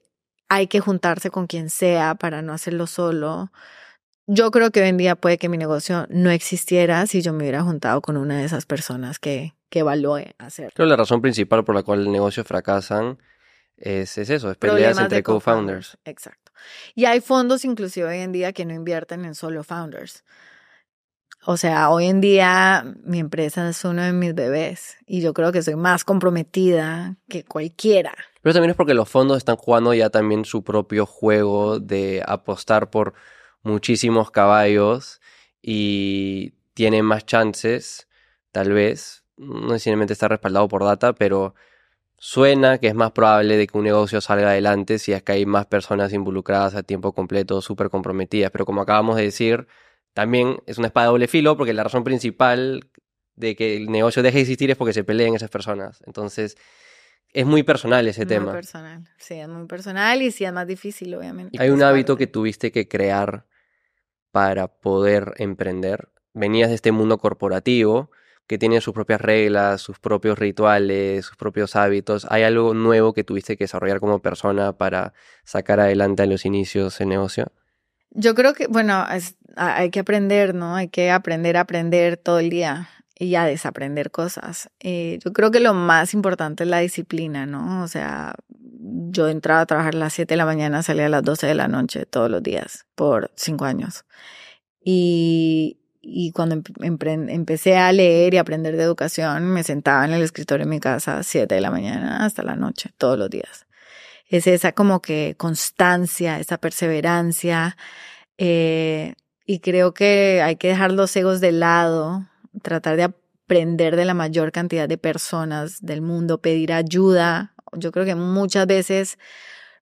hay que juntarse con quien sea para no hacerlo solo. Yo creo que hoy en día puede que mi negocio no existiera si yo me hubiera juntado con una de esas personas que, que evalúe hacer. Creo que la razón principal por la cual el negocio fracasan es, es eso, es peleas entre co-founders. Exacto. Y hay fondos inclusive hoy en día que no invierten en solo founders. O sea, hoy en día mi empresa es uno de mis bebés y yo creo que soy más comprometida que cualquiera. Pero también es porque los fondos están jugando ya también su propio juego de apostar por muchísimos caballos y tienen más chances, tal vez, no necesariamente está respaldado por data, pero Suena que es más probable de que un negocio salga adelante si es que hay más personas involucradas a tiempo completo, súper comprometidas. Pero como acabamos de decir, también es una espada de doble filo porque la razón principal de que el negocio deje de existir es porque se peleen esas personas. Entonces, es muy personal ese tema. Muy personal, sí, es muy personal y sí es más difícil, obviamente. Hay un hábito que tuviste que crear para poder emprender. Venías de este mundo corporativo que tiene sus propias reglas, sus propios rituales, sus propios hábitos. ¿Hay algo nuevo que tuviste que desarrollar como persona para sacar adelante a los inicios el negocio? Yo creo que, bueno, hay que aprender, ¿no? Hay que aprender a aprender todo el día y a desaprender cosas. Eh, yo creo que lo más importante es la disciplina, ¿no? O sea, yo entraba a trabajar a las 7 de la mañana, salía a las 12 de la noche todos los días por cinco años. Y, y cuando empecé a leer y aprender de educación, me sentaba en el escritorio en mi casa a 7 de la mañana hasta la noche, todos los días. Es esa como que constancia, esa perseverancia. Eh, y creo que hay que dejar los egos de lado, tratar de aprender de la mayor cantidad de personas del mundo, pedir ayuda. Yo creo que muchas veces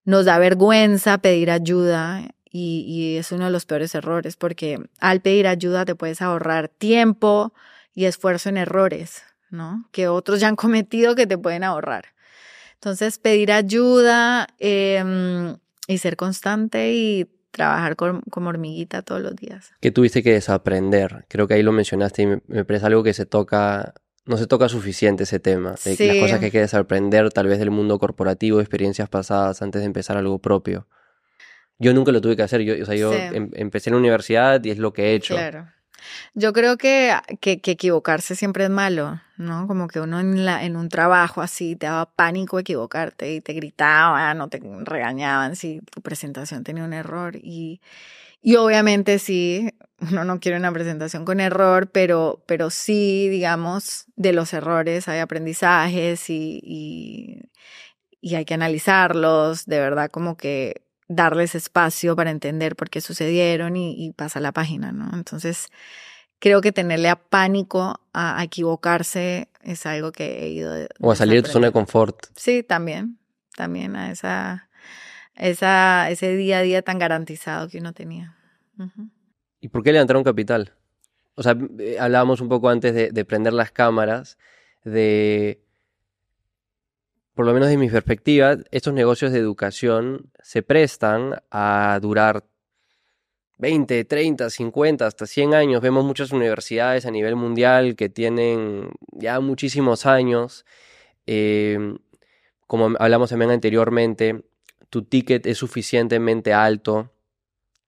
nos da vergüenza pedir ayuda y, es uno de los peores errores porque al pedir ayuda te puedes ahorrar tiempo y esfuerzo en errores, ¿no? Que otros ya han (laughs) cometido que te pueden ahorrar. Entonces, pedir ayuda em, y ser constante y trabajar como hormiguita todos los días. ¿Qué tuviste que desaprender? Creo que ahí lo mencionaste y me, parece algo que se toca, no se toca suficiente ese tema. De Las cosas que hay que desaprender tal vez del mundo corporativo, experiencias pasadas antes de empezar algo propio. Yo nunca lo tuve que hacer. Yo, o sea, yo em, empecé en la universidad y es lo que he hecho. Claro. Yo creo que, que, equivocarse siempre es malo, ¿no? Como que uno en, la, en un trabajo así te daba pánico equivocarte y te gritaban o te regañaban si tu presentación tenía un error. Y, y obviamente sí, uno no quiere una presentación con error, pero, pero sí, digamos, de los errores hay aprendizajes y, y, y hay que analizarlos, de verdad como que darles espacio para entender por qué sucedieron y, pasa la página, ¿no? Entonces, creo que tenerle a pánico a, equivocarse es algo que he ido... o a salir de tu zona de confort. Sí, también, también a esa, esa, ese día a día tan garantizado que uno tenía. ¿Y por qué levantaron capital? O sea, eh, hablábamos un poco antes de, de prender las cámaras, de por lo menos de mi perspectiva, estos negocios de educación se prestan a durar 20, 30, 50, hasta 100 años. Vemos muchas universidades a nivel mundial que tienen ya muchísimos años. Em, como hablamos también anteriormente, tu ticket es suficientemente alto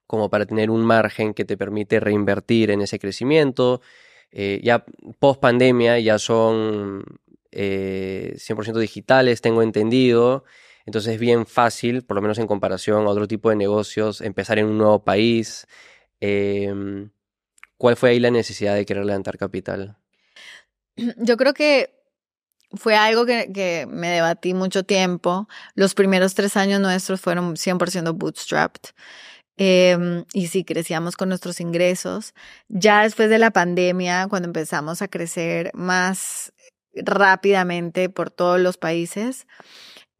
como para tener un margen que te permite reinvertir en ese crecimiento. Eh, ya post pandemia ya son 100% eh, digitales, tengo entendido. Entonces es bien fácil, por lo menos en comparación a otro tipo de negocios, empezar en un nuevo país. Em, ¿Cuál fue ahí la necesidad de querer levantar capital? (clears throat) Yo creo que fue algo que, me debatí mucho tiempo. Los primeros tres años nuestros fueron 100% bootstrapped. Em, y sí, crecíamos con nuestros ingresos. Ya después de la pandemia, cuando empezamos a crecer más rápidamente por todos los países,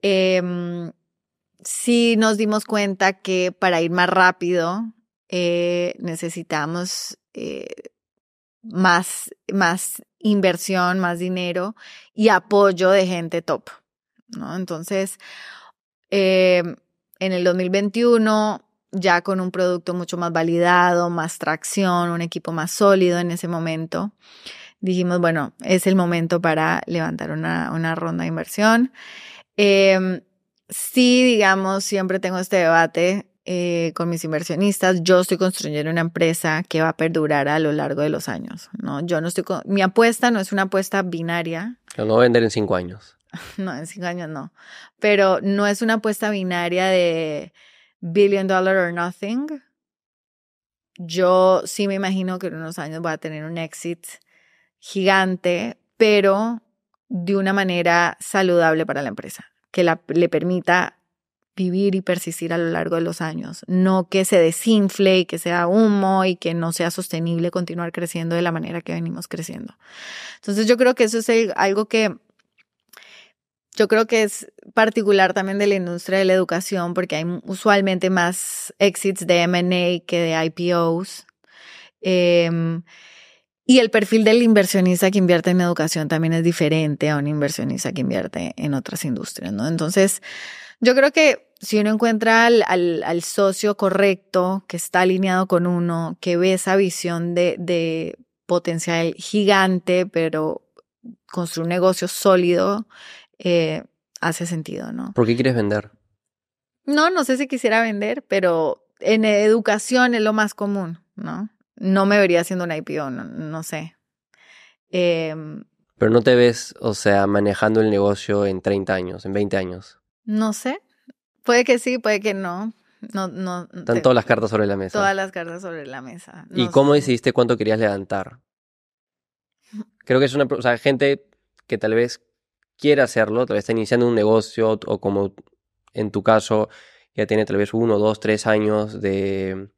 em, sí nos dimos cuenta que para ir más rápido eh, necesitamos eh, más, más inversión, más dinero y apoyo de gente top. ¿no? Entonces, em, en el 2021 ya con un producto mucho más validado, más tracción, un equipo más sólido en ese momento, dijimos, bueno, es el momento para levantar una, una ronda de inversión. Eh, sí, digamos, siempre tengo este debate eh, con mis inversionistas. Yo estoy construyendo una empresa que va a perdurar a lo largo de los años, ¿no? Yo no estoy, mi apuesta no es una apuesta binaria. Lo no voy a vender en cinco años. (laughs) No, en cinco años no. Pero no es una apuesta binaria de billion dollar or nothing. Yo sí me imagino que en unos años voy a tener un exit gigante, pero de una manera saludable para la empresa, que la, le permita vivir y persistir a lo largo de los años, no que se desinfle y que sea humo y que no sea sostenible continuar creciendo de la manera que venimos creciendo. Entonces yo creo que eso es algo que yo creo que es particular también de la industria de la educación porque hay usualmente más exits de MA que de IPOs. Em, y el perfil del inversionista que invierte en educación también es diferente a un inversionista que invierte en otras industrias, ¿no? Entonces, yo creo que si uno encuentra al, al, socio correcto, que está alineado con uno, que ve esa visión de, de potencial gigante, pero construye un negocio sólido, eh, hace sentido, ¿no? ¿Por qué quieres vender? No, no sé si quisiera vender, pero en educación es lo más común, ¿no? No me vería haciendo una IPO, no, sé. Em, pero no te ves, o sea, manejando el negocio en 30 años, en 20 años. No sé. Puede que sí, puede que no. No, no. Están todas las cartas sobre la mesa. Todas las cartas sobre la mesa. ¿Y cómo decidiste cuánto querías levantar? Creo que es una, o sea, gente que tal vez quiere hacerlo, tal vez está iniciando un negocio o como en tu caso ya tiene tal vez uno, dos, tres años de,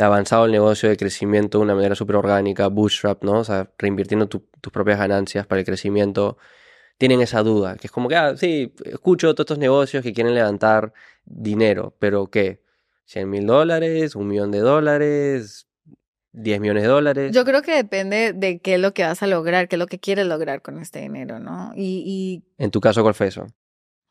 avanzado el negocio, de crecimiento de una manera súper orgánica, bootstrap, ¿no? O sea, reinvirtiendo tus propias ganancias para el crecimiento, tienen esa duda, que es como que, ah, sí, escucho todos estos negocios que quieren levantar dinero, pero ¿qué? ¿100 mil dólares? ¿Un millón de dólares? 10 millones de dólares. Yo creo que depende de qué es lo que vas a lograr, qué es lo que quieres lograr con este dinero, ¿no? Y, En tu caso, ¿cuál fue eso?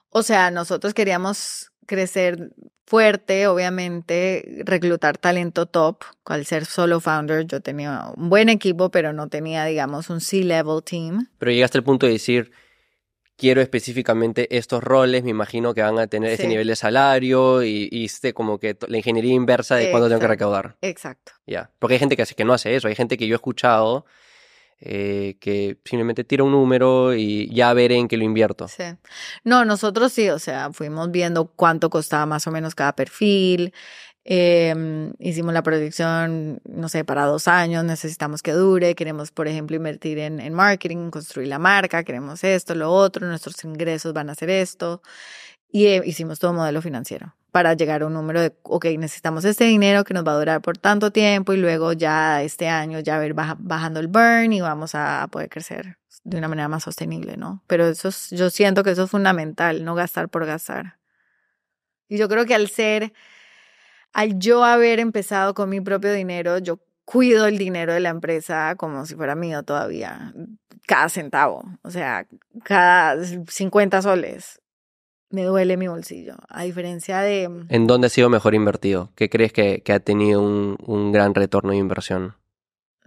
O sea, nosotros queríamos crecer fuerte, obviamente, reclutar talento top. Al ser solo founder, yo tenía un buen equipo, pero no tenía, digamos, un C-level team. Pero llegaste al punto de decir, quiero específicamente estos roles, me imagino que van a tener este nivel de salario y, y este, como que la ingeniería inversa de cuándo tengo que recaudar. Exacto. Ya, porque hay gente que, hace, que no hace eso, hay gente que yo he escuchado eh, que simplemente tira un número y ya veré en qué lo invierto. Sí. No, nosotros sí, o sea, fuimos viendo cuánto costaba más o menos cada perfil, Em, hicimos la proyección, no sé, para dos años, necesitamos que dure, queremos, por ejemplo, invertir en, en marketing, construir la marca, queremos esto, lo otro, nuestros ingresos van a ser esto. Y eh, hicimos todo modelo financiero para llegar a un número de, ok, necesitamos este dinero que nos va a durar por tanto tiempo y luego ya este año ya ver bajando el burn y vamos a poder crecer de una manera más sostenible, ¿no? Pero eso yo siento que eso es fundamental, no gastar por gastar. Y yo creo que al ser al yo haber empezado con mi propio dinero, yo cuido el dinero de la empresa como si fuera mío todavía, cada centavo, o sea, cada 50 soles. Me duele mi bolsillo, a diferencia de... Mm, ¿En dónde ha sido mejor invertido? ¿Qué crees que, ha tenido un, un gran retorno de inversión?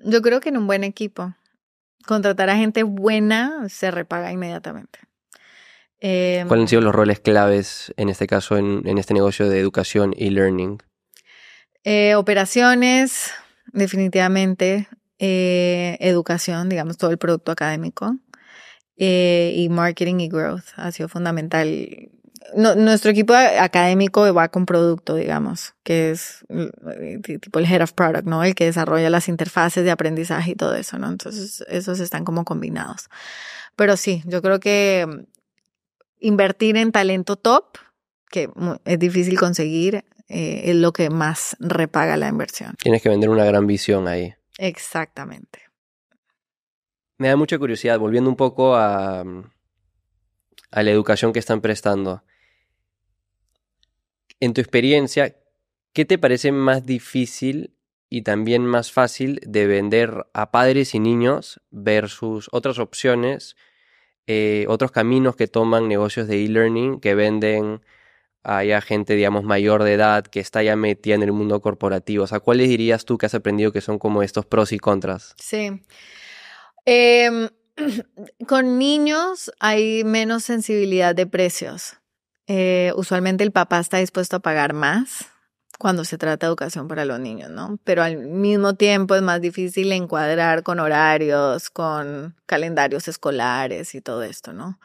Yo creo que en un buen equipo. Contratar a gente buena se repaga inmediatamente. ¿Cuáles han sido los roles claves en este caso, en, en este negocio de educación y learning? Eh, operaciones, definitivamente. Eh, educación, digamos, todo el producto académico. Eh, y marketing y growth ha sido fundamental. nuestro equipo académico va con producto, digamos, que es tipo el head of product, ¿no? El que desarrolla las interfaces de aprendizaje y todo eso, ¿no? Entonces, esos están como combinados. Pero sí, yo creo que invertir en talento top, que es difícil conseguir, eh, es lo que más repaga la inversión. Tienes que vender una gran visión ahí. Exactamente. Me da mucha curiosidad, volviendo un poco a, la educación que están prestando. En tu experiencia, ¿qué te parece más difícil y también más fácil de vender a padres y niños versus otras opciones, eh, otros caminos que toman negocios de e-learning que venden a gente, digamos, mayor de edad que está ya metida en el mundo corporativo? O sea, ¿cuáles dirías tú que has aprendido que son como estos pros y contras? Sí. Em, (clears throat) con niños hay menos sensibilidad de precios. Eh, usualmente el papá está dispuesto a pagar más cuando se trata de educación para los niños, ¿no? Pero al mismo tiempo es más difícil encuadrar con horarios, con calendarios escolares y todo esto, ¿no?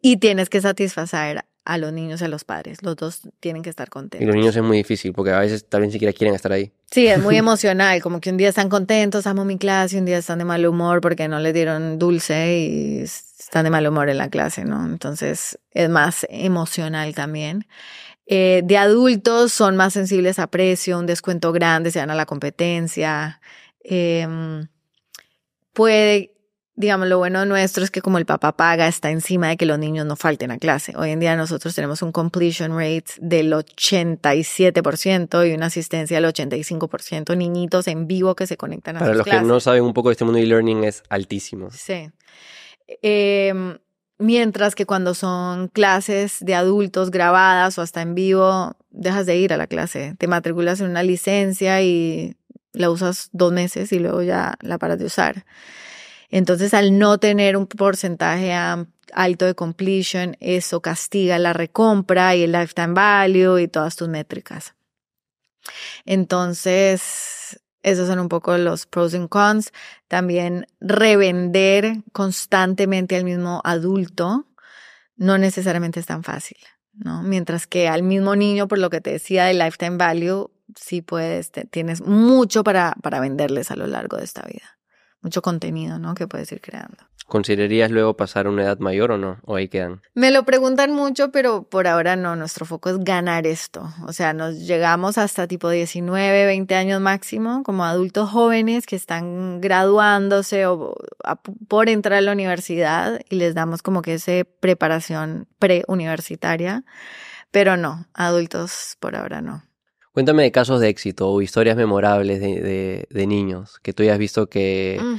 Y tienes que satisfacer a los niños y a los padres. Los dos tienen que estar contentos. Y los niños es muy difícil porque a veces también siquiera quieren estar ahí. Sí, es muy (laughs) emocional, como que un día están contentos, amo mi clase, y un día están de mal humor porque no les dieron dulce y están de mal humor en la clase, ¿no? Entonces es más emocional también. Eh, de adultos son más sensibles a precio, un descuento grande, se dan a la competencia. Em, puede digamos, lo bueno nuestro es que como el papá paga, está encima de que los niños no falten a clase. Hoy en día nosotros tenemos un completion rate del 87% y una asistencia del 85%, niñitos en vivo que se conectan a Para los que no saben un poco de este mundo de e-learning es altísimo. Sí. Em, mientras que cuando son clases de adultos grabadas o hasta en vivo, dejas de ir a la clase, te matriculas en una licencia y la usas dos meses y luego ya la paras de usar. Entonces, al no tener un porcentaje alto de completion, eso castiga la recompra y el lifetime value y todas tus métricas. Entonces, esos son un poco los pros y cons. También revender constantemente al mismo adulto no necesariamente es tan fácil, ¿no? Mientras que al mismo niño, por lo que te decía del lifetime value, sí puedes, tienes mucho para, para venderles a lo largo de esta vida mucho contenido, ¿no? Que puedes ir creando. ¿Considerarías luego pasar a una edad mayor o no? ¿O ahí quedan? Me lo preguntan mucho, pero por ahora no. Nuestro foco es ganar esto. O sea, nos llegamos hasta tipo 19, 20 años máximo, como adultos jóvenes que están graduándose o por entrar a la universidad y les damos como que esa preparación preuniversitaria. Pero no, adultos por ahora no. Cuéntame de casos de éxito o historias memorables de, de, niños que tú hayas visto que mm,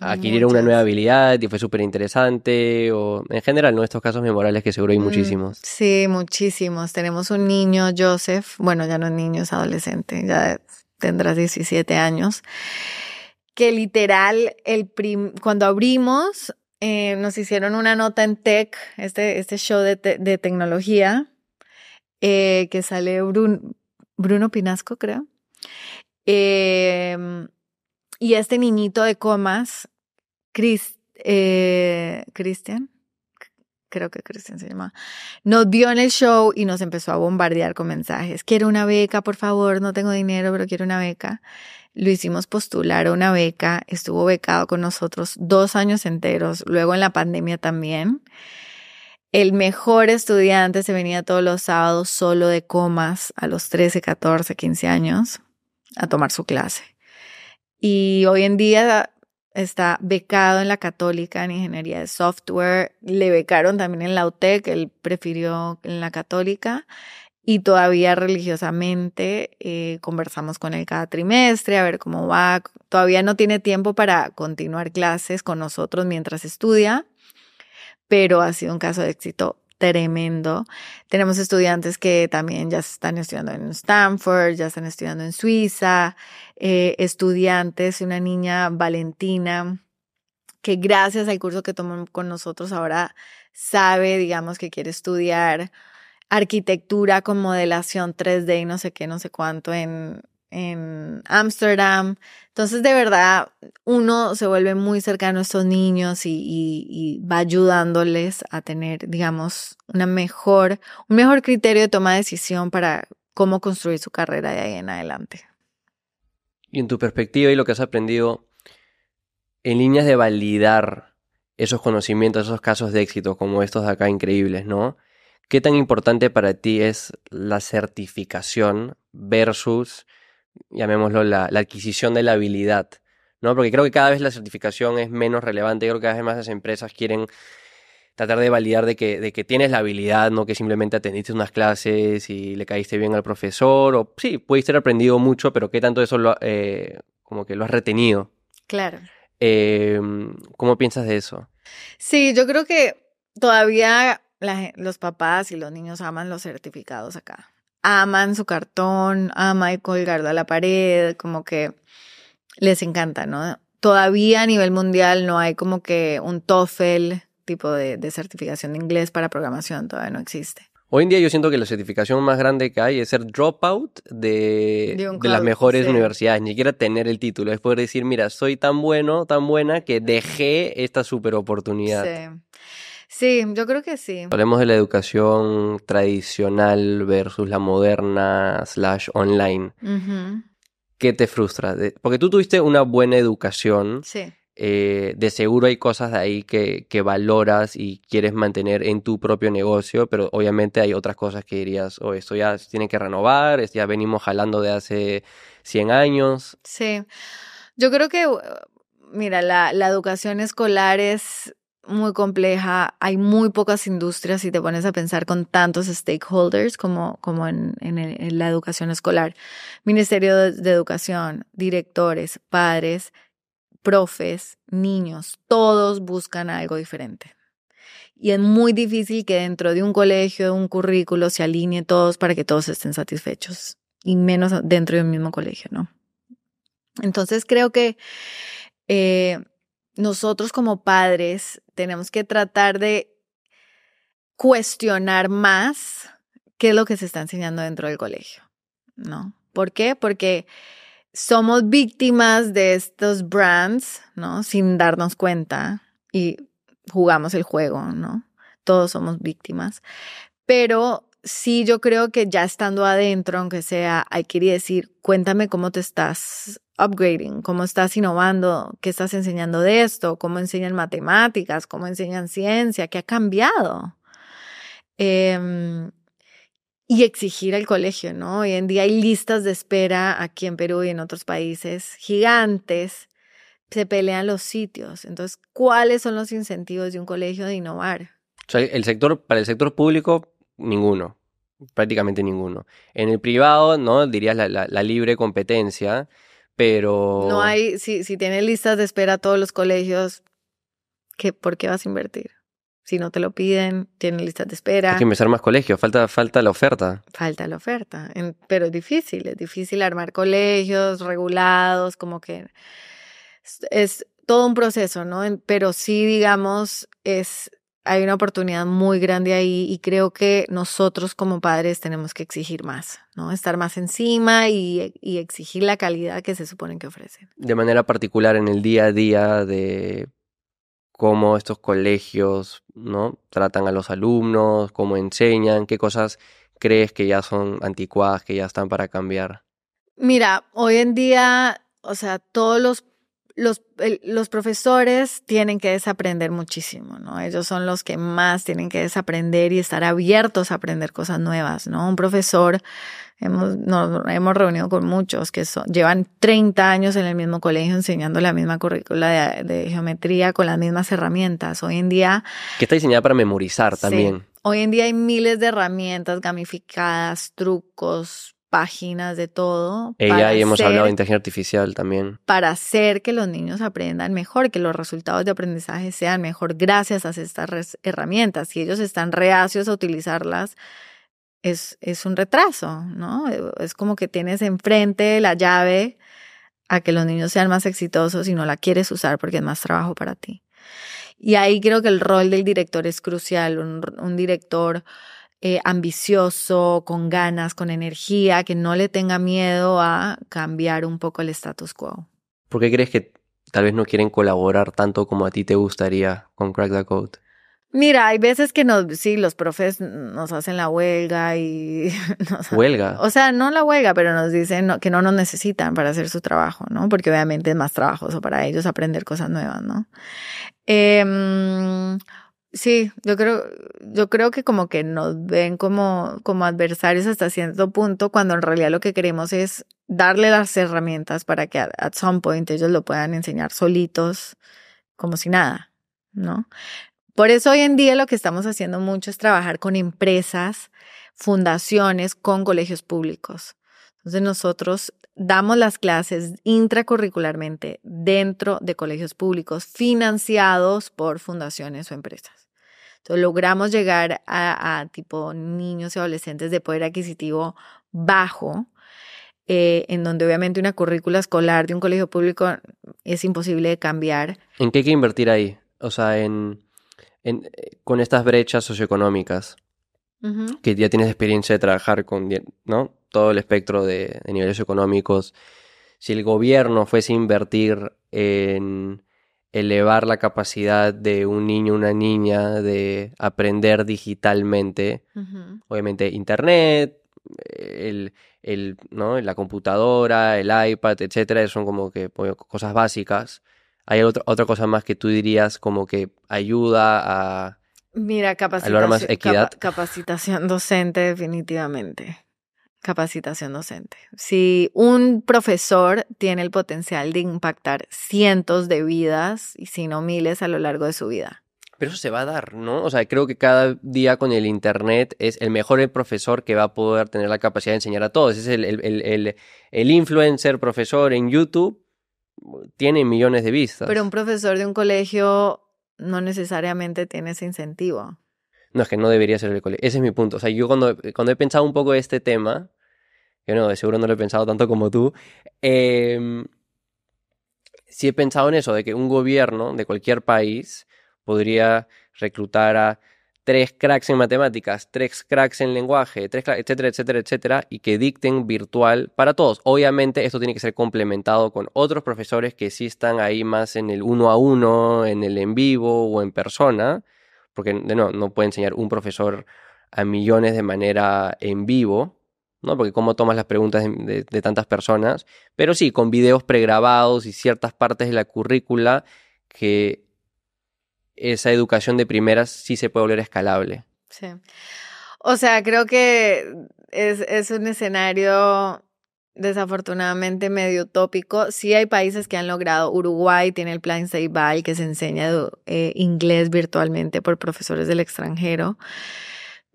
adquirieron una nueva habilidad y fue súper interesante o en general, ¿no? Estos casos memorables que seguro hay mm, muchísimos. Sí, muchísimos. Tenemos un niño, Joseph, bueno, ya no es niño, es adolescente, ya tendrás 17 años, que literal, el cuando abrimos, eh, nos hicieron una nota en Tech, este, este show de, de tecnología, eh, que sale Bruno, Bruno Pinasco, creo. Em, y este niñito de comas, eh, Cristian, creo que Cristian se llama, nos vio en el show y nos empezó a bombardear con mensajes. Quiero una beca, por favor, no tengo dinero, pero quiero una beca. Lo hicimos postular a una beca, estuvo becado con nosotros dos años enteros, luego en la pandemia también. El mejor estudiante se venía todos los sábados solo de comas a los 13, 14, 15 años a tomar su clase. Y hoy en día está becado en la católica en ingeniería de software. Le becaron también en la UTEC, él prefirió en la católica. Y todavía religiosamente eh, conversamos con él cada trimestre a ver cómo va. Todavía no tiene tiempo para continuar clases con nosotros mientras estudia, pero ha sido un caso de éxito tremendo. Tenemos estudiantes que también ya están estudiando en Stanford, ya están estudiando en Suiza, eh, estudiantes, una niña Valentina, que gracias al curso que tomó con nosotros ahora sabe, digamos, que quiere estudiar arquitectura con modelación 3D y no sé qué, no sé cuánto en, en Ámsterdam. Entonces, de verdad, uno se vuelve muy cercano a estos niños y, va ayudándoles a tener, digamos, una mejor, un mejor criterio de toma de decisión para cómo construir su carrera de ahí en adelante. Y en tu perspectiva y lo que has aprendido, en líneas de validar esos conocimientos, esos casos de éxito como estos de acá increíbles, ¿no? ¿Qué tan importante para ti es la certificación versus, llamémoslo, la, adquisición de la habilidad? ¿no? Porque creo que cada vez la certificación es menos relevante. Creo que cada vez más las empresas quieren tratar de validar de que, de que tienes la habilidad, no que simplemente atendiste unas clases y le caíste bien al profesor. O sí, pudiste haber aprendido mucho, pero qué tanto eso lo, eh, como que lo has retenido. Claro. Em, ¿Cómo piensas de eso? Sí, yo creo que todavía los papás y los niños aman los certificados acá. Aman su cartón, aman colgarlo a la pared, como que les encanta, ¿no? Todavía a nivel mundial no hay como que un TOEFL tipo de, certificación de inglés para programación, todavía no existe. Hoy en día yo siento que la certificación más grande que hay es ser dropout de, de, las mejores universidades, ni siquiera tener el título, es poder decir, mira, soy tan bueno, tan buena que dejé esta super oportunidad. Sí. Sí, yo creo que sí. Hablemos de la educación tradicional versus la moderna slash online. ¿Qué te frustra? Porque tú tuviste una buena educación. Sí. Eh, de seguro hay cosas de ahí que, que, valoras y quieres mantener en tu propio negocio, pero obviamente hay otras cosas que dirías, o oh, esto ya tiene que renovar, ya venimos jalando de hace 100 años. Sí, yo creo que, mira, la, la educación escolar es muy compleja, hay muy pocas industrias si te pones a pensar con tantos stakeholders como, como en, en, la educación escolar. Ministerio de, Educación, directores, padres, profes, niños, todos buscan algo diferente. Y es muy difícil que dentro de un colegio, de un currículo, se alinee todos para que todos estén satisfechos. Y menos dentro de un mismo colegio, ¿no? Entonces creo que eh, nosotros como padres tenemos que tratar de cuestionar más qué es lo que se está enseñando dentro del colegio, ¿no? ¿Por qué? Porque somos víctimas de estos brands, ¿no? Sin darnos cuenta y jugamos el juego, ¿no? Todos somos víctimas. Pero sí yo creo que ya estando adentro, aunque sea, hay que decir, cuéntame cómo te estás upgrading, cómo estás innovando, qué estás enseñando de esto, cómo enseñan matemáticas, cómo enseñan ciencia, qué ha cambiado. Em, y exigir al colegio, ¿no? Hoy en día hay listas de espera aquí en Perú y en otros países gigantes. Se pelean los sitios. Entonces, ¿cuáles son los incentivos de un colegio de innovar? O el sector, para el sector público, ninguno prácticamente ninguno. En el privado, ¿no? Dirías la, libre competencia, pero... No hay, si, si tienes listas de espera a todos los colegios, ¿qué, ¿por qué vas a invertir? Si no te lo piden, tienen listas de espera. Hay que empezar más colegios, falta, falta la oferta. Falta la oferta, pero es difícil, es difícil armar colegios regulados, como que es todo un proceso, ¿no? Pero sí, digamos, es hay una oportunidad muy grande ahí y creo que nosotros como padres tenemos que exigir más, ¿no? Estar más encima y, exigir la calidad que se supone que ofrecen. De manera particular en el día a día de cómo estos colegios, ¿no? Tratan a los alumnos, cómo enseñan, qué cosas crees que ya son anticuadas, que ya están para cambiar. Mira, hoy en día, o sea, todos los los, los, profesores tienen que desaprender muchísimo, ¿no? Ellos son los que más tienen que desaprender y estar abiertos a aprender cosas nuevas, ¿no? Un profesor, hemos, nos hemos reunido con muchos que son, llevan 30 años en el mismo colegio enseñando la misma currícula de, geometría con las mismas herramientas. Hoy en día... Que está diseñada para memorizar también. Hoy en día hay miles de herramientas gamificadas, trucos, páginas de todo. Ella y hemos hablado de inteligencia artificial también. Para hacer que los niños aprendan mejor, que los resultados de aprendizaje sean mejor gracias a estas herramientas. Si ellos están reacios a utilizarlas, es, es un retraso, ¿no? Es como que tienes enfrente la llave a que los niños sean más exitosos y no la quieres usar porque es más trabajo para ti. Y ahí creo que el rol del director es crucial, un, un director eh, ambicioso, con ganas, con energía, que no le tenga miedo a cambiar un poco el status quo. ¿Por qué crees que tal vez no quieren colaborar tanto como a ti te gustaría con Crack the Code? Mira, hay veces que nos, sí, los profes nos hacen la huelga y... (laughs) ¿Huelga? O sea, no la huelga, pero nos dicen que no nos necesitan para hacer su trabajo, ¿no? Porque obviamente es más trabajoso para ellos aprender cosas nuevas, ¿no? Eh, Sí, yo creo, yo creo que como que nos ven como, como adversarios hasta cierto punto, cuando en realidad lo que queremos es darle las herramientas para que at some point ellos lo puedan enseñar solitos, como si nada, ¿no? Por eso hoy en día lo que estamos haciendo mucho es trabajar con empresas, fundaciones, con colegios públicos. Entonces nosotros damos las clases intracurricularmente dentro de colegios públicos financiados por fundaciones o empresas. Entonces logramos llegar a, tipo niños y adolescentes de poder adquisitivo bajo, eh, en donde obviamente una currícula escolar de un colegio público es imposible de cambiar. ¿En qué hay que invertir ahí? O sea, en, en con estas brechas socioeconómicas, que ya tienes experiencia de trabajar con ¿no? Todo el espectro de, de niveles económicos. Si el gobierno fuese a invertir en elevar la capacidad de un niño o una niña de aprender digitalmente. Obviamente Internet, el, el, ¿no? la computadora, el iPad, etcétera, son como que pues, cosas básicas. ¿Hay otra, otra cosa más que tú dirías como que ayuda a... Mira, capacitación, capacitación docente definitivamente capacitación docente. Si un profesor tiene el potencial de impactar cientos de vidas, y si no miles, a lo largo de su vida. Pero eso se va a dar, ¿no? O sea, creo que cada día con el Internet es el mejor profesor que va a poder tener la capacidad de enseñar a todos. Es el, el, el influencer profesor en YouTube, tiene millones de vistas. Pero un profesor de un colegio no necesariamente tiene ese incentivo. No, es que no debería ser el colegio. Ese es mi punto. O sea, yo cuando, cuando he pensado un poco este tema, que no, de seguro no lo he pensado tanto como tú, eh, sí he pensado en eso, de que un gobierno de cualquier país podría reclutar a tres cracks en matemáticas, tres cracks en lenguaje, tres etcétera, etcétera, etcétera, y que dicten virtual para todos. Obviamente esto tiene que ser complementado con otros profesores que sí están ahí más en el uno a uno, en el en vivo o en persona, porque no, no puede enseñar un profesor a millones de manera en vivo, ¿no? Porque cómo tomas las preguntas de, tantas personas, pero sí, con videos pregrabados y ciertas partes de la currícula que esa educación de primeras sí se puede volver escalable. Sí. O sea, creo que es, es un escenario desafortunadamente medio utópico. Sí hay países que han logrado. Uruguay tiene el plan Ceibal que se enseña eh, inglés virtualmente por profesores del extranjero.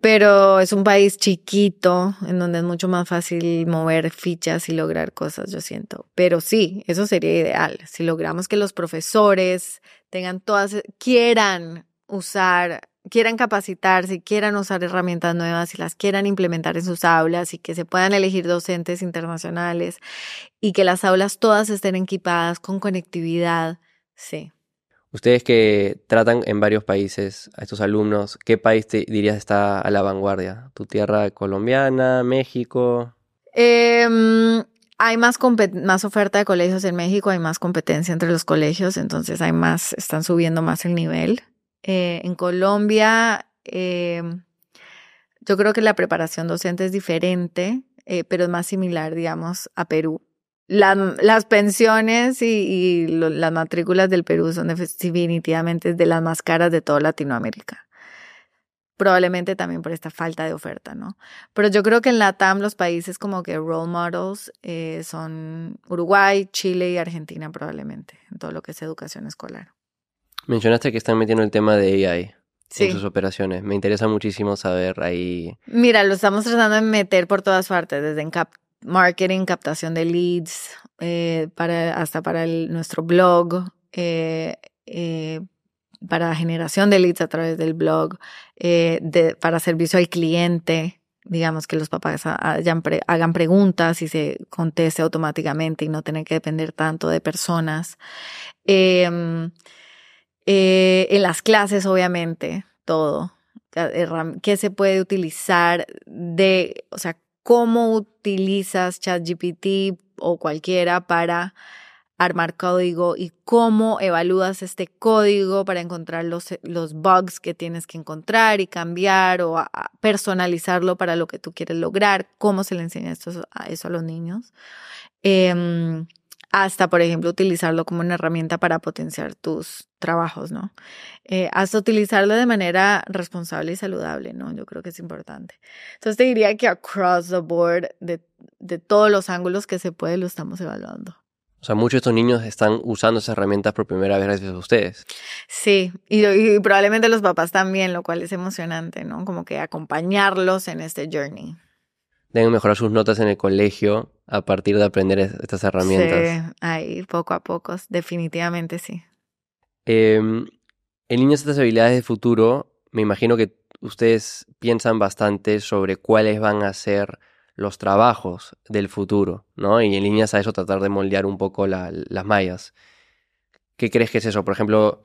Pero es un país chiquito en donde es mucho más fácil mover fichas y lograr cosas, yo siento. Pero sí, eso sería ideal. Si logramos que los profesores tengan todas, quieran usar quieran capacitarse, quieran usar herramientas nuevas y las quieran implementar en sus aulas y que se puedan elegir docentes internacionales y que las aulas todas estén equipadas con conectividad, sí. Ustedes que tratan en varios países a estos alumnos, ¿qué país te dirías está a la vanguardia? ¿Tu tierra colombiana, México? Em, hay más, más oferta de colegios en México, hay más competencia entre los colegios, entonces hay más, están subiendo más el nivel. Eh, en Colombia, eh, yo creo que la preparación docente es diferente, eh, pero es más similar, digamos, a Perú. las pensiones y, las matrículas del Perú son definitivamente de las más caras de toda Latinoamérica. Probablemente también por esta falta de oferta, ¿no? Pero yo creo que en la TAM los países como que role models son Uruguay, Chile y Argentina probablemente, en todo lo que es educación escolar. Mencionaste que están metiendo el tema de AI en sus operaciones. Me interesa muchísimo saber ahí. Mira, lo estamos tratando de meter por todas partes, desde en marketing, captación de leads, eh, para, hasta para nuestro blog, eh, eh, para generación de leads a través del blog, de, para servicio al cliente. Digamos que los papás hagan preguntas y se conteste automáticamente y no tener que depender tanto de personas. Em, eh, en las clases, obviamente, todo. ¿Qué se puede utilizar de, o sea, cómo utilizas ChatGPT o cualquiera para armar código y cómo evalúas este código para encontrar los, los bugs que tienes que encontrar y cambiar o personalizarlo para lo que tú quieres lograr, cómo se le enseña esto, a eso a los niños. Eh, hasta, por ejemplo, utilizarlo como una herramienta para potenciar tus trabajos, ¿no? Eh, hasta utilizarlo de manera responsable y saludable, ¿no? Yo creo que es importante. Entonces te diría que across the board, de, de todos los ángulos que se puede, lo estamos evaluando. O sea, muchos de estos niños están usando esas herramientas por primera vez gracias a ustedes. Sí, y, y, probablemente los papás también, lo cual es emocionante, ¿no? Como que acompañarlos en este journey. Deben mejorar sus notas en el colegio a partir de aprender estas herramientas. Sí, ahí poco a poco, definitivamente sí. Eh, en líneas de estas habilidades de futuro, me imagino que ustedes piensan bastante sobre cuáles van a ser los trabajos del futuro, ¿no? Y en líneas a eso tratar de moldear un poco la, las mallas. ¿Qué crees que es eso? Por ejemplo,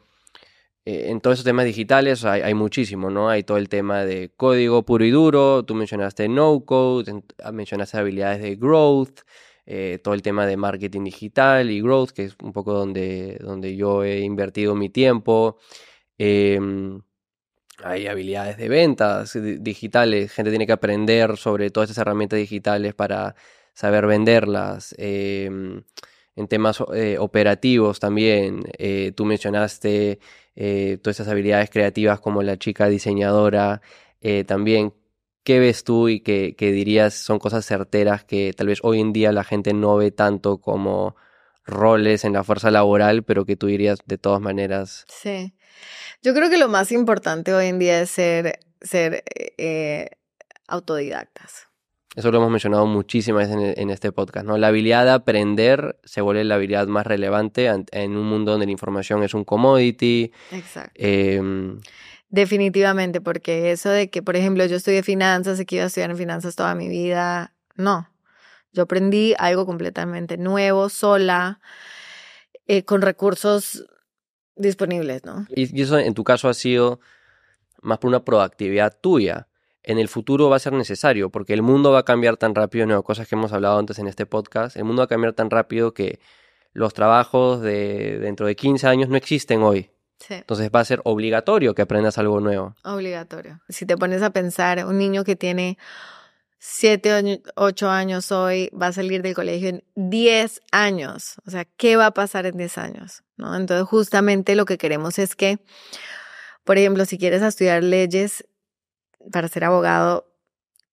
eh, en todos esos temas digitales hay, muchísimo, ¿no? Hay todo el tema de código puro y duro, tú mencionaste no code, ah, mencionaste habilidades de growth, eh, todo el tema de marketing digital y growth, que es un poco donde, donde yo he invertido mi tiempo. Eh, hay habilidades de ventas digitales, gente tiene que aprender sobre todas estas herramientas digitales para saber venderlas. Eh, en temas eh, operativos también, tú mencionaste eh, todas esas habilidades creativas como la chica diseñadora, también, ¿qué ves tú y qué, qué dirías son cosas certeras que tal vez hoy en día la gente no ve tanto como roles en la fuerza laboral, pero que tú dirías de todas maneras? Sí. Yo creo que lo más importante hoy en día es ser, ser eh, autodidactas. Eso lo hemos mencionado muchísimas veces en, en, este podcast, ¿no? La habilidad de aprender se vuelve la habilidad más relevante en un mundo donde la información es un commodity. Exacto. Eh, Definitivamente, porque eso de que, por ejemplo, yo estudié finanzas y que iba a estudiar en finanzas toda mi vida, no. Yo aprendí algo completamente nuevo, sola, eh, con recursos disponibles, ¿no? Y, eso en tu caso ha sido más por una proactividad tuya. En el futuro va a ser necesario, porque el mundo va a cambiar tan rápido, ¿no? cosas que hemos hablado antes en este podcast, el mundo va a cambiar tan rápido que los trabajos de dentro de 15 años no existen hoy. Sí. Entonces va a ser obligatorio que aprendas algo nuevo. Obligatorio. Si te pones a pensar, un niño que tiene 7, 8 años hoy va a salir del colegio en 10 años. O sea, ¿qué va a pasar en 10 años? ¿No? Entonces, justamente lo que queremos es que, por ejemplo, si quieres estudiar leyes para ser abogado,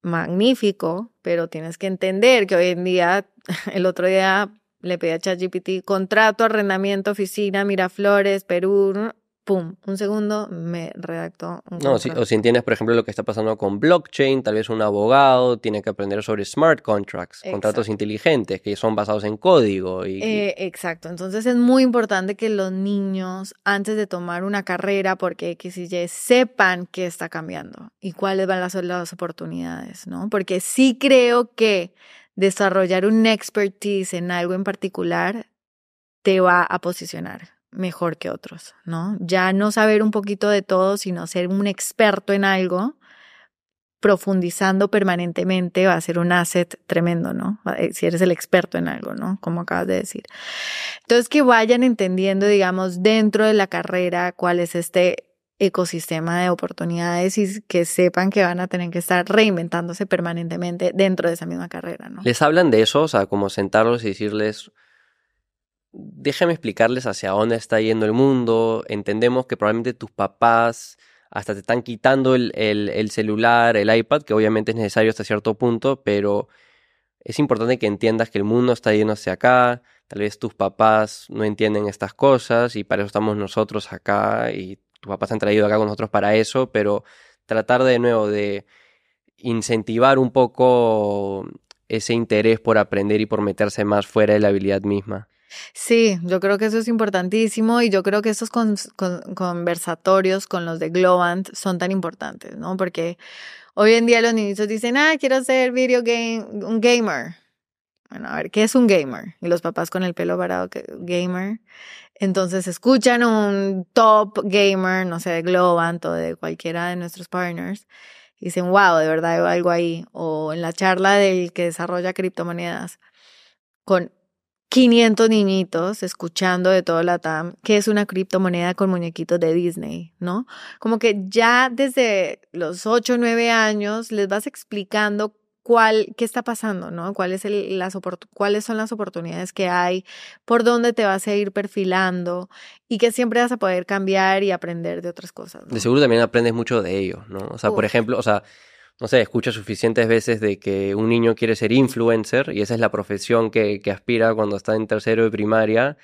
magnífico, pero tienes que entender que hoy en día, (laughs) el otro día le pedí a ChatGPT contrato, arrendamiento, oficina, Miraflores, Perú, pum, un segundo me redactó un No, si, o si entiendes, por ejemplo, lo que está pasando con blockchain, tal vez un abogado tiene que aprender sobre smart contracts, exacto. contratos inteligentes que son basados en código. Y, eh, exacto, entonces es muy importante que los niños, antes de tomar una carrera, porque X y Y, sepan qué está cambiando y cuáles van a ser las oportunidades, ¿no? Porque sí creo que desarrollar un expertise en algo en particular te va a posicionar mejor que otros, ¿no? Ya no saber un poquito de todo, sino ser un experto en algo, profundizando permanentemente va a ser un asset tremendo, ¿no? Si eres el experto en algo, ¿no? Como acabas de decir. Entonces, que vayan entendiendo, digamos, dentro de la carrera cuál es este ecosistema de oportunidades y que sepan que van a tener que estar reinventándose permanentemente dentro de esa misma carrera, ¿no? ¿Les hablan de eso? O sea, como sentarlos y decirles, déjame explicarles hacia dónde está yendo el mundo. Entendemos que probablemente tus papás hasta te están quitando el, el, el, celular, el iPad, que obviamente es necesario hasta cierto punto, pero es importante que entiendas que el mundo está yendo hacia acá. Tal vez tus papás no entienden estas cosas y para eso estamos nosotros acá y tus papás han traído acá con nosotros para eso, pero tratar de nuevo de incentivar un poco ese interés por aprender y por meterse más fuera de la habilidad misma. Sí, yo creo que eso es importantísimo y yo creo que estos con, con, conversatorios con los de Globant son tan importantes, ¿no? Porque hoy en día los niños dicen, ah, quiero ser video game, un gamer. Bueno, a ver, ¿qué es un gamer? Y los papás con el pelo varado, gamer. Entonces escuchan un top gamer, no sé, de Globant o de cualquiera de nuestros partners, y dicen, wow, de verdad hay algo ahí. O en la charla del que desarrolla criptomonedas, con 500 niñitos escuchando de todo la TAM que es una criptomoneda con muñequitos de Disney, ¿no? Como que ya desde los 8 o 9 años les vas explicando cuál, qué está pasando, ¿no? ¿Cuál es el, las cuáles son las oportunidades que hay, por dónde te vas a ir perfilando y que siempre vas a poder cambiar y aprender de otras cosas. De seguro también aprendes mucho de ellos, ¿no? O sea, por ejemplo, o sea, no sé, escucho suficientes veces de que un niño quiere ser influencer y esa es la profesión que, que aspira cuando está en tercero de primaria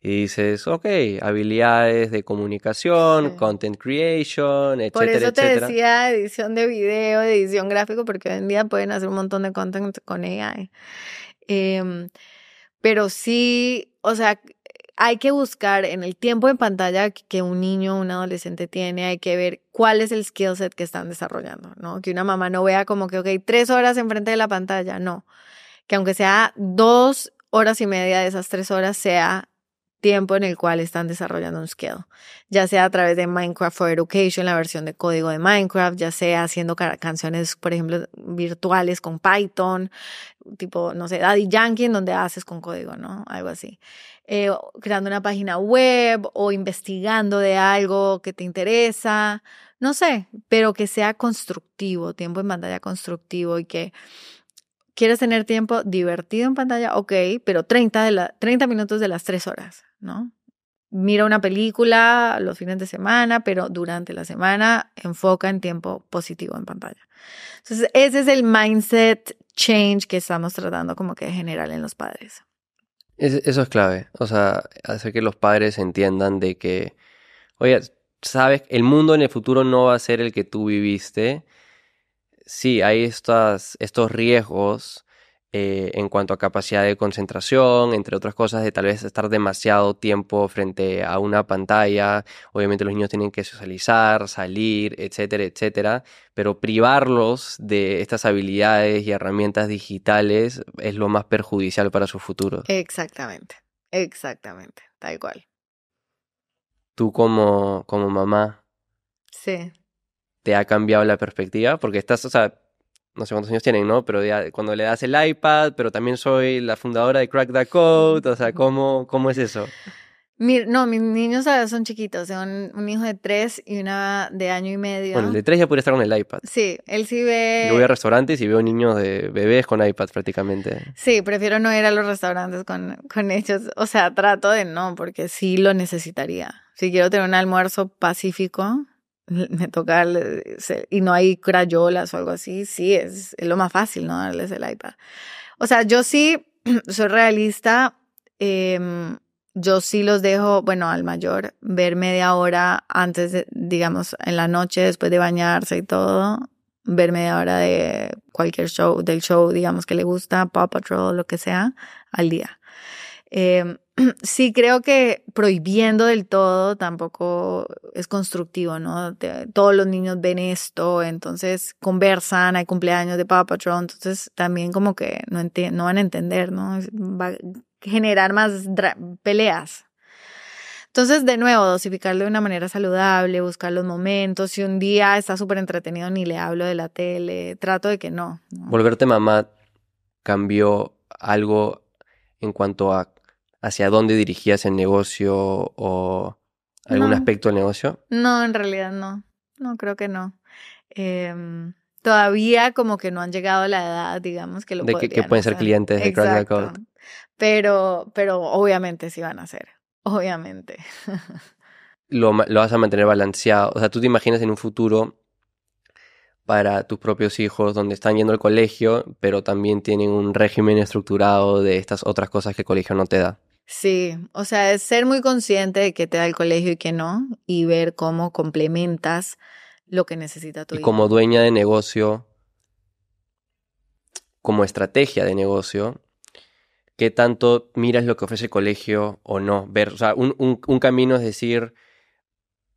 y dices, ok, habilidades de comunicación, content creation, etcétera, Por eso te decía edición de video, edición gráfico, porque hoy en día pueden hacer un montón de content con AI. Em, pero sí, o sea, hay que buscar en el tiempo en pantalla que un niño o un adolescente tiene, hay que ver cuál es el skill set que están desarrollando, ¿no? Que una mamá no vea como que, ok, tres horas enfrente de la pantalla, no. Que aunque sea dos horas y media de esas tres horas sea tiempo en el cual están desarrollando un skill, ya sea a través de Minecraft for Education, la versión de código de Minecraft, ya sea haciendo canciones, por ejemplo, virtuales con Python, tipo, no sé, Daddy Yankee, donde haces con código, ¿no? Algo así. Eh, creando una página web o investigando de algo que te interesa, no sé, pero que sea constructivo, tiempo en pantalla constructivo y que quieres tener tiempo divertido en pantalla, ok, pero 30, de la, 30 minutos de las 3 horas. ¿no? Mira una película los fines de semana, pero durante la semana enfoca en tiempo positivo en pantalla. Entonces, ese es el mindset change que estamos tratando como que de generar en los padres. Eso es clave, o sea, hacer que los padres entiendan de que, oye, sabes, el mundo en el futuro no va a ser el que tú viviste. Sí, hay estas, estos riesgos eh, en cuanto a capacidad de concentración, entre otras cosas, de tal vez estar demasiado tiempo frente a una pantalla. Obviamente los niños tienen que socializar, salir, etcétera, etcétera, pero privarlos de estas habilidades y herramientas digitales es lo más perjudicial para su futuro. Exactamente, exactamente, tal cual. Tú como, como mamá. Sí. ¿Te ha cambiado la perspectiva? Porque estás, o sea, no sé cuántos años tienen, ¿no? Pero cuando le das el iPad, pero también soy la fundadora de Crack the Code, o sea, ¿cómo, cómo es eso? no, mis niños son chiquitos, son un hijo de tres y una de año y medio. Bueno, el de tres ya puede estar con el iPad. Sí, él sí ve... Yo voy a restaurantes y veo niños de bebés con iPad prácticamente. Sí, prefiero no ir a los restaurantes con, con ellos. O sea, trato de no, porque sí lo necesitaría. Si quiero tener un almuerzo pacífico, (laughs) me toca y no hay crayolas o algo así, sí, es, lo más fácil, ¿no? Darles el iPad. O sea, yo sí (clears throat) soy realista, em, yo sí los dejo, bueno, al mayor, ver media hora antes, de, digamos, en la noche, después de bañarse y todo, ver media hora de cualquier show, del show, digamos, que le gusta, Paw Patrol, lo que sea, al día. Eh, (clears throat) sí creo que prohibiendo del todo tampoco es constructivo, ¿no? todos los niños ven esto, entonces conversan, hay cumpleaños de Papa Patrol, entonces también como que no, no van a entender, ¿no? Va a generar más peleas. Entonces, de nuevo, dosificarlo de una manera saludable, buscar los momentos. Si un día está súper entretenido, ni le hablo de la tele, trato de que no. Volverte mamá cambió algo en cuanto a hacia dónde dirigías el negocio o algún aspecto del negocio? No, en realidad no. No, creo que no. Em, todavía como que no han llegado a la edad, digamos, que lo De que, pueden ser clientes de Code. Pero, pero obviamente sí van a ser. Obviamente. lo, lo vas a mantener balanceado. O sea, tú te imaginas en un futuro para tus propios hijos donde están yendo al colegio, pero también tienen un régimen estructurado de estas otras cosas que el colegio no te da. Sí, o sea, es ser muy consciente de qué te da el colegio y qué no, y ver cómo complementas lo que necesita tu y como dueña de negocio, como estrategia de negocio, qué tanto miras lo que ofrece el colegio o no. Ver, o sea, un, un camino es decir,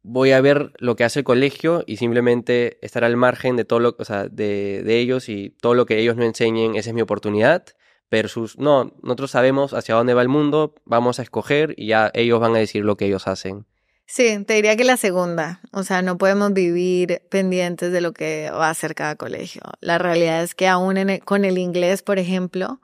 voy a ver lo que hace el colegio y simplemente estar al margen de todo lo, o sea, de, de ellos y todo lo que ellos no enseñen, esa es mi oportunidad versus, no, nosotros sabemos hacia dónde va el mundo, vamos a escoger y ya ellos van a decir lo que ellos hacen. Sí, te diría que la segunda, o sea, no podemos vivir pendientes de lo que va a hacer cada colegio. La realidad es que aún con el inglés, por ejemplo,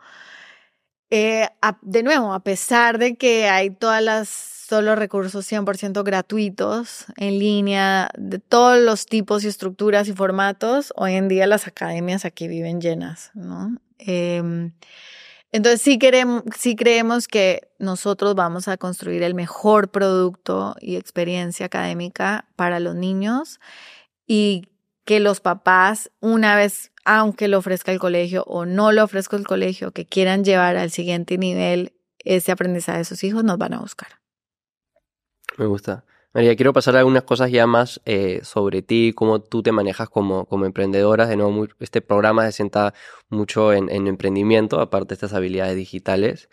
eh, de nuevo, a pesar de que hay todas las solo recursos 100% gratuitos en línea de todos los tipos y estructuras y formatos, hoy en día las academias aquí viven llenas, ¿no? Em, entonces sí, queremos, sí creemos que nosotros vamos a construir el mejor producto y experiencia académica para los niños y que los papás, una vez, aunque lo ofrezca el colegio o no lo ofrezca el colegio, que quieran llevar al siguiente nivel ese aprendizaje de sus hijos, nos van a buscar. Me gusta. María, quiero pasar algunas cosas ya más eh, sobre ti, cómo tú te manejas como, como emprendedora. De nuevo, este programa se sienta mucho en, emprendimiento, aparte de estas habilidades digitales.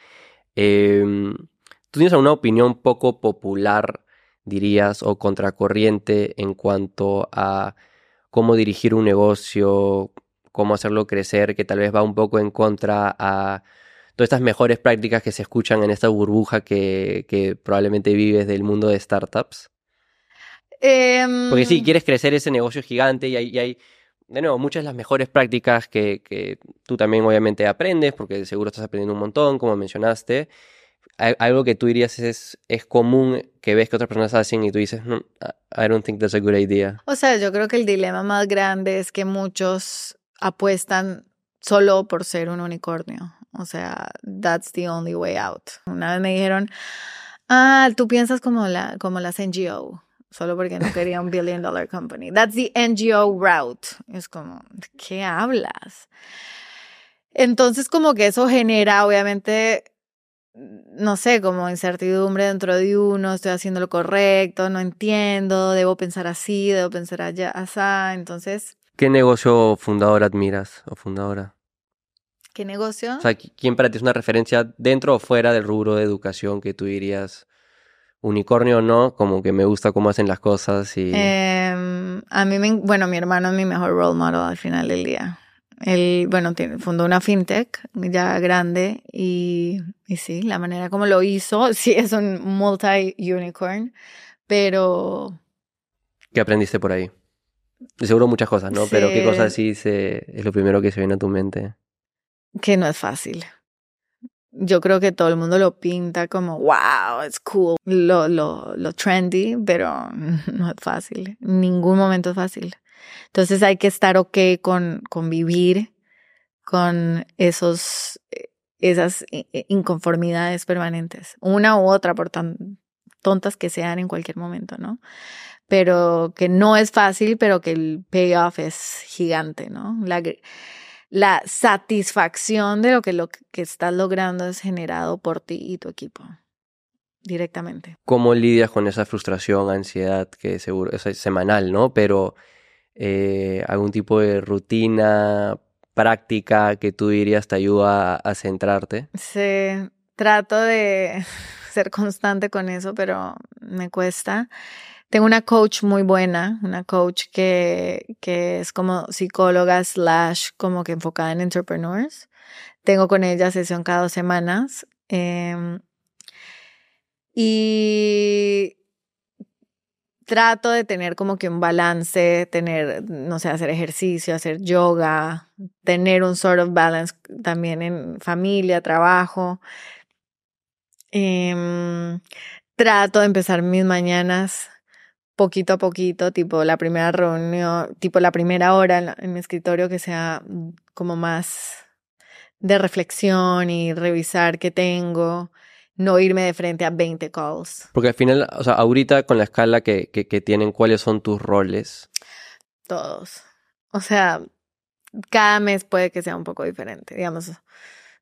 Em, ¿Tú tienes alguna opinión poco popular, dirías, o contracorriente en cuanto a cómo dirigir un negocio, cómo hacerlo crecer, que tal vez va un poco en contra a todas estas mejores prácticas que se escuchan en esta burbuja que, probablemente vives del mundo de startups? Porque sí, quieres crecer ese negocio gigante y hay, hay de nuevo, muchas de las mejores prácticas que, tú también obviamente aprendes, porque seguro estás aprendiendo un montón, como mencionaste. Algo que tú dirías es, es común que ves que otras personas hacen y tú dices, no, I don't think that's a good idea. O sea, yo creo que el dilema más grande es que muchos apuestan solo por ser un unicornio. O sea, that's the only way out. Una vez me dijeron, ah, tú piensas como, la, como las NGO, solo porque no quería un billion dollar company. That's the NGO route. Es como, qué hablas? Entonces, como que eso genera, obviamente, no sé, como incertidumbre dentro de uno, estoy haciendo lo correcto, no entiendo, debo pensar así, debo pensar allá, así. Entonces. ¿Qué negocio fundador admiras o fundadora? ¿Qué negocio? O sea, ¿quién para ti es una referencia dentro o fuera del rubro de educación que tú dirías unicornio o no? Como que me gusta cómo hacen las cosas y... Em, a mí, me, bueno, mi hermano es mi mejor role model al final del día. Él, bueno, tiene, fundó una fintech ya grande y, y sí, la manera como lo hizo, (laughs) sí es un multi-unicorn, pero... ¿Qué aprendiste por ahí? Seguro muchas cosas, ¿no? Pero ¿qué cosas sí se, es lo primero que se viene a tu mente? que no es fácil. Yo creo que todo el mundo lo pinta como, wow, es cool, lo, lo, lo trendy, pero (laughs) no es fácil. Ningún momento es fácil. Entonces hay que estar ok con, con vivir con esos, esas inconformidades permanentes, una u otra, por tan tontas que sean en cualquier momento, ¿no? Pero que no es fácil, pero que el payoff es gigante, ¿no? La satisfacción de lo que lo que estás logrando es generado por ti y tu equipo directamente. ¿Cómo lidias con esa frustración, ansiedad que seguro es semanal, ¿no? Pero eh, algún tipo de rutina práctica que tú dirías te ayuda a, centrarte. Sí, trato de (laughs) ser constante con eso, pero me cuesta. Tengo una coach muy buena, una coach que, que es como psicóloga slash como que enfocada en entrepreneurs. Tengo con ella sesión cada dos semanas. Em, y trato de tener como que un balance, tener, no sé, hacer ejercicio, hacer yoga, tener un sort of balance también en familia, trabajo. Em, trato de empezar mis mañanas poquito a poquito, tipo la primera reunión, tipo la primera hora en, mi escritorio que sea como más de reflexión y revisar qué tengo, no irme de frente a 20 calls. Porque al final, o sea, ahorita con la escala que, que, que tienen, ¿cuáles son tus roles? Todos. O sea, cada mes puede que sea un poco diferente, digamos.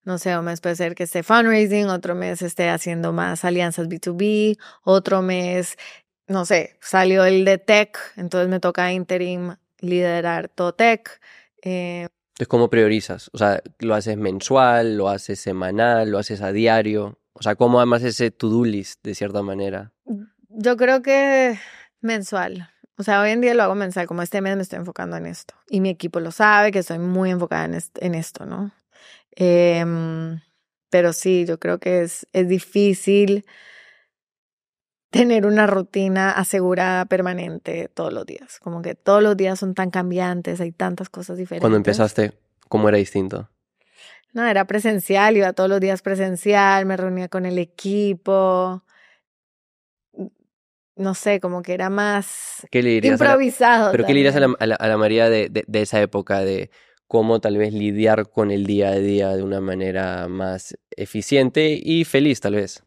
No sé, un mes puede ser que esté fundraising, otro mes esté haciendo más alianzas B2B, otro mes no sé, salió el de tech, entonces me toca interim liderar todo tech. Eh, entonces, ¿cómo priorizas? O sea, ¿lo haces mensual, lo haces semanal, lo haces a diario? O sea, ¿cómo además ese to-do list de cierta manera? Yo creo que mensual. O sea, hoy en día lo hago mensual, como este mes me estoy enfocando en esto. Y mi equipo lo sabe, que estoy muy enfocada en, esto, ¿no? Em, pero sí, yo creo que es, es difícil tener una rutina asegurada permanente todos los días. Como que todos los días son tan cambiantes, hay tantas cosas diferentes. Cuando empezaste, ¿cómo era distinto? No, era presencial, iba todos los días presencial, me reunía con el equipo. No sé, como que era más ¿Qué le dirías a la- improvisado. pero qué le dirías a la, también. a la- a la María de, de- de esa época, de cómo tal vez lidiar con el día a día de una manera más eficiente y feliz, tal vez?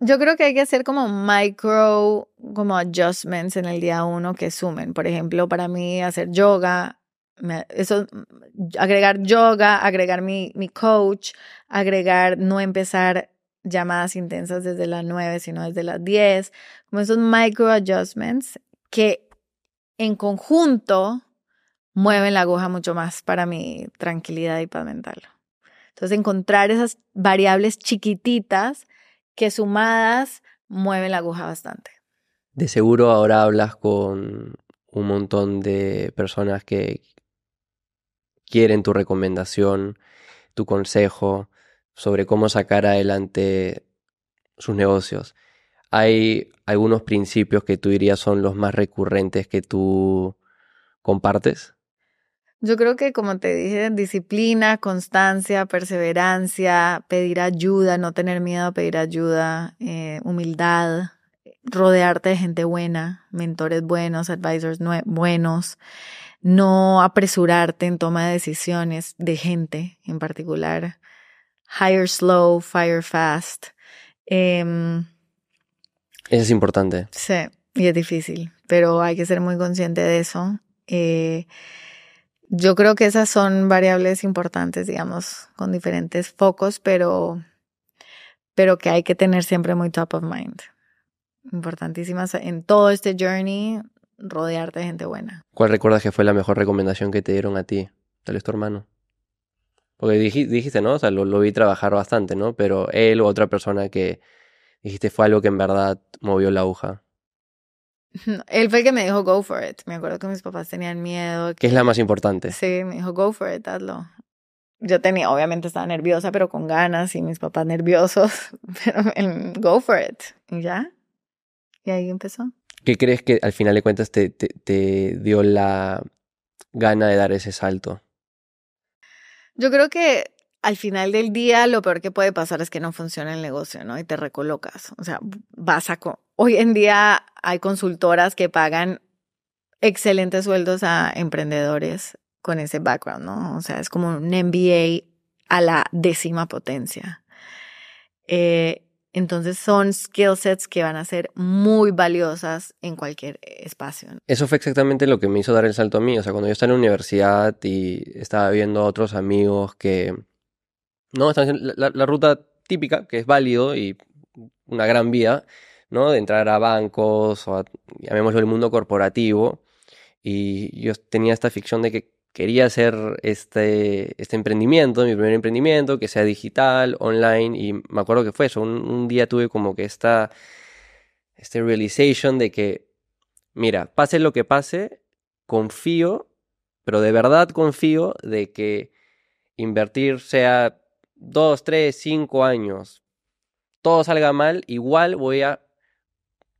Yo creo que hay que hacer como micro, como adjustments en el día uno que sumen. Por ejemplo, para mí hacer yoga, eso, mm, agregar yoga, agregar mi, mi coach, agregar no empezar llamadas intensas desde las 9, sino desde las 10, como esos micro adjustments que en conjunto mueven la aguja mucho más para mi tranquilidad y paz mental. Entonces, encontrar esas variables chiquititas que sumadas mueven la aguja bastante. De seguro ahora hablas con un montón de personas que quieren tu recomendación, tu consejo sobre cómo sacar adelante sus negocios. ¿Hay algunos principios que tú dirías son los más recurrentes que tú compartes? Yo creo que, como te dije, disciplina, constancia, perseverancia, pedir ayuda, no tener miedo a pedir ayuda, eh, humildad, rodearte de gente buena, mentores buenos, advisors buenos, no apresurarte en toma de decisiones de gente en particular, hire slow, fire fast. Em, Eso es importante. Sí, y es difícil, pero hay que ser muy consciente de eso. Eh, yo creo que esas son variables importantes, digamos, con diferentes focos, pero, pero que hay que tener siempre muy top of mind. Importantísimas en todo este journey, rodearte de gente buena. ¿Cuál recuerdas que fue la mejor recomendación que te dieron a ti? Tal vez tu hermano. Porque diji- dijiste, ¿no? O sea, lo, lo vi trabajar bastante, ¿no? Pero él o otra persona que dijiste fue algo que en verdad movió la aguja. (laughs) Él fue el que me dijo go for it. Me acuerdo que mis papás tenían miedo. ¿Qué es la más importante? Sí, me dijo, go for it, hazlo. Yo tenía, obviamente estaba nerviosa, pero con ganas, y mis papás nerviosos, (laughs) pero el, go for it. Y ya. Y ahí empezó. ¿Qué crees que al final de cuentas te, te, te dio la gana de dar ese salto? Yo creo que al final del día lo peor que puede pasar es que no funcione el negocio, ¿no? Y te recolocas. O sea, vas a... Hoy en día hay consultoras que pagan excelentes sueldos a emprendedores con ese background, ¿no? O sea, es como un MBA a la décima potencia. Eh, entonces son skill sets que van a ser muy valiosas en cualquier espacio. Eso fue exactamente lo que me hizo dar el salto a mí. O sea, cuando yo estaba en la universidad y estaba viendo a otros amigos que no están la, ruta típica, que es válido y una gran vía, ¿no? De entrar a bancos o a, llamémoslo el mundo corporativo. Y yo tenía esta ficción de que quería hacer este, este emprendimiento, mi primer emprendimiento, que sea digital, online. Y me acuerdo que fue eso. Un, un día tuve como que esta, este realization de que Mira, pase lo que pase, confío, pero de verdad confío de que invertir sea dos, tres, cinco años, todo salga mal, igual voy a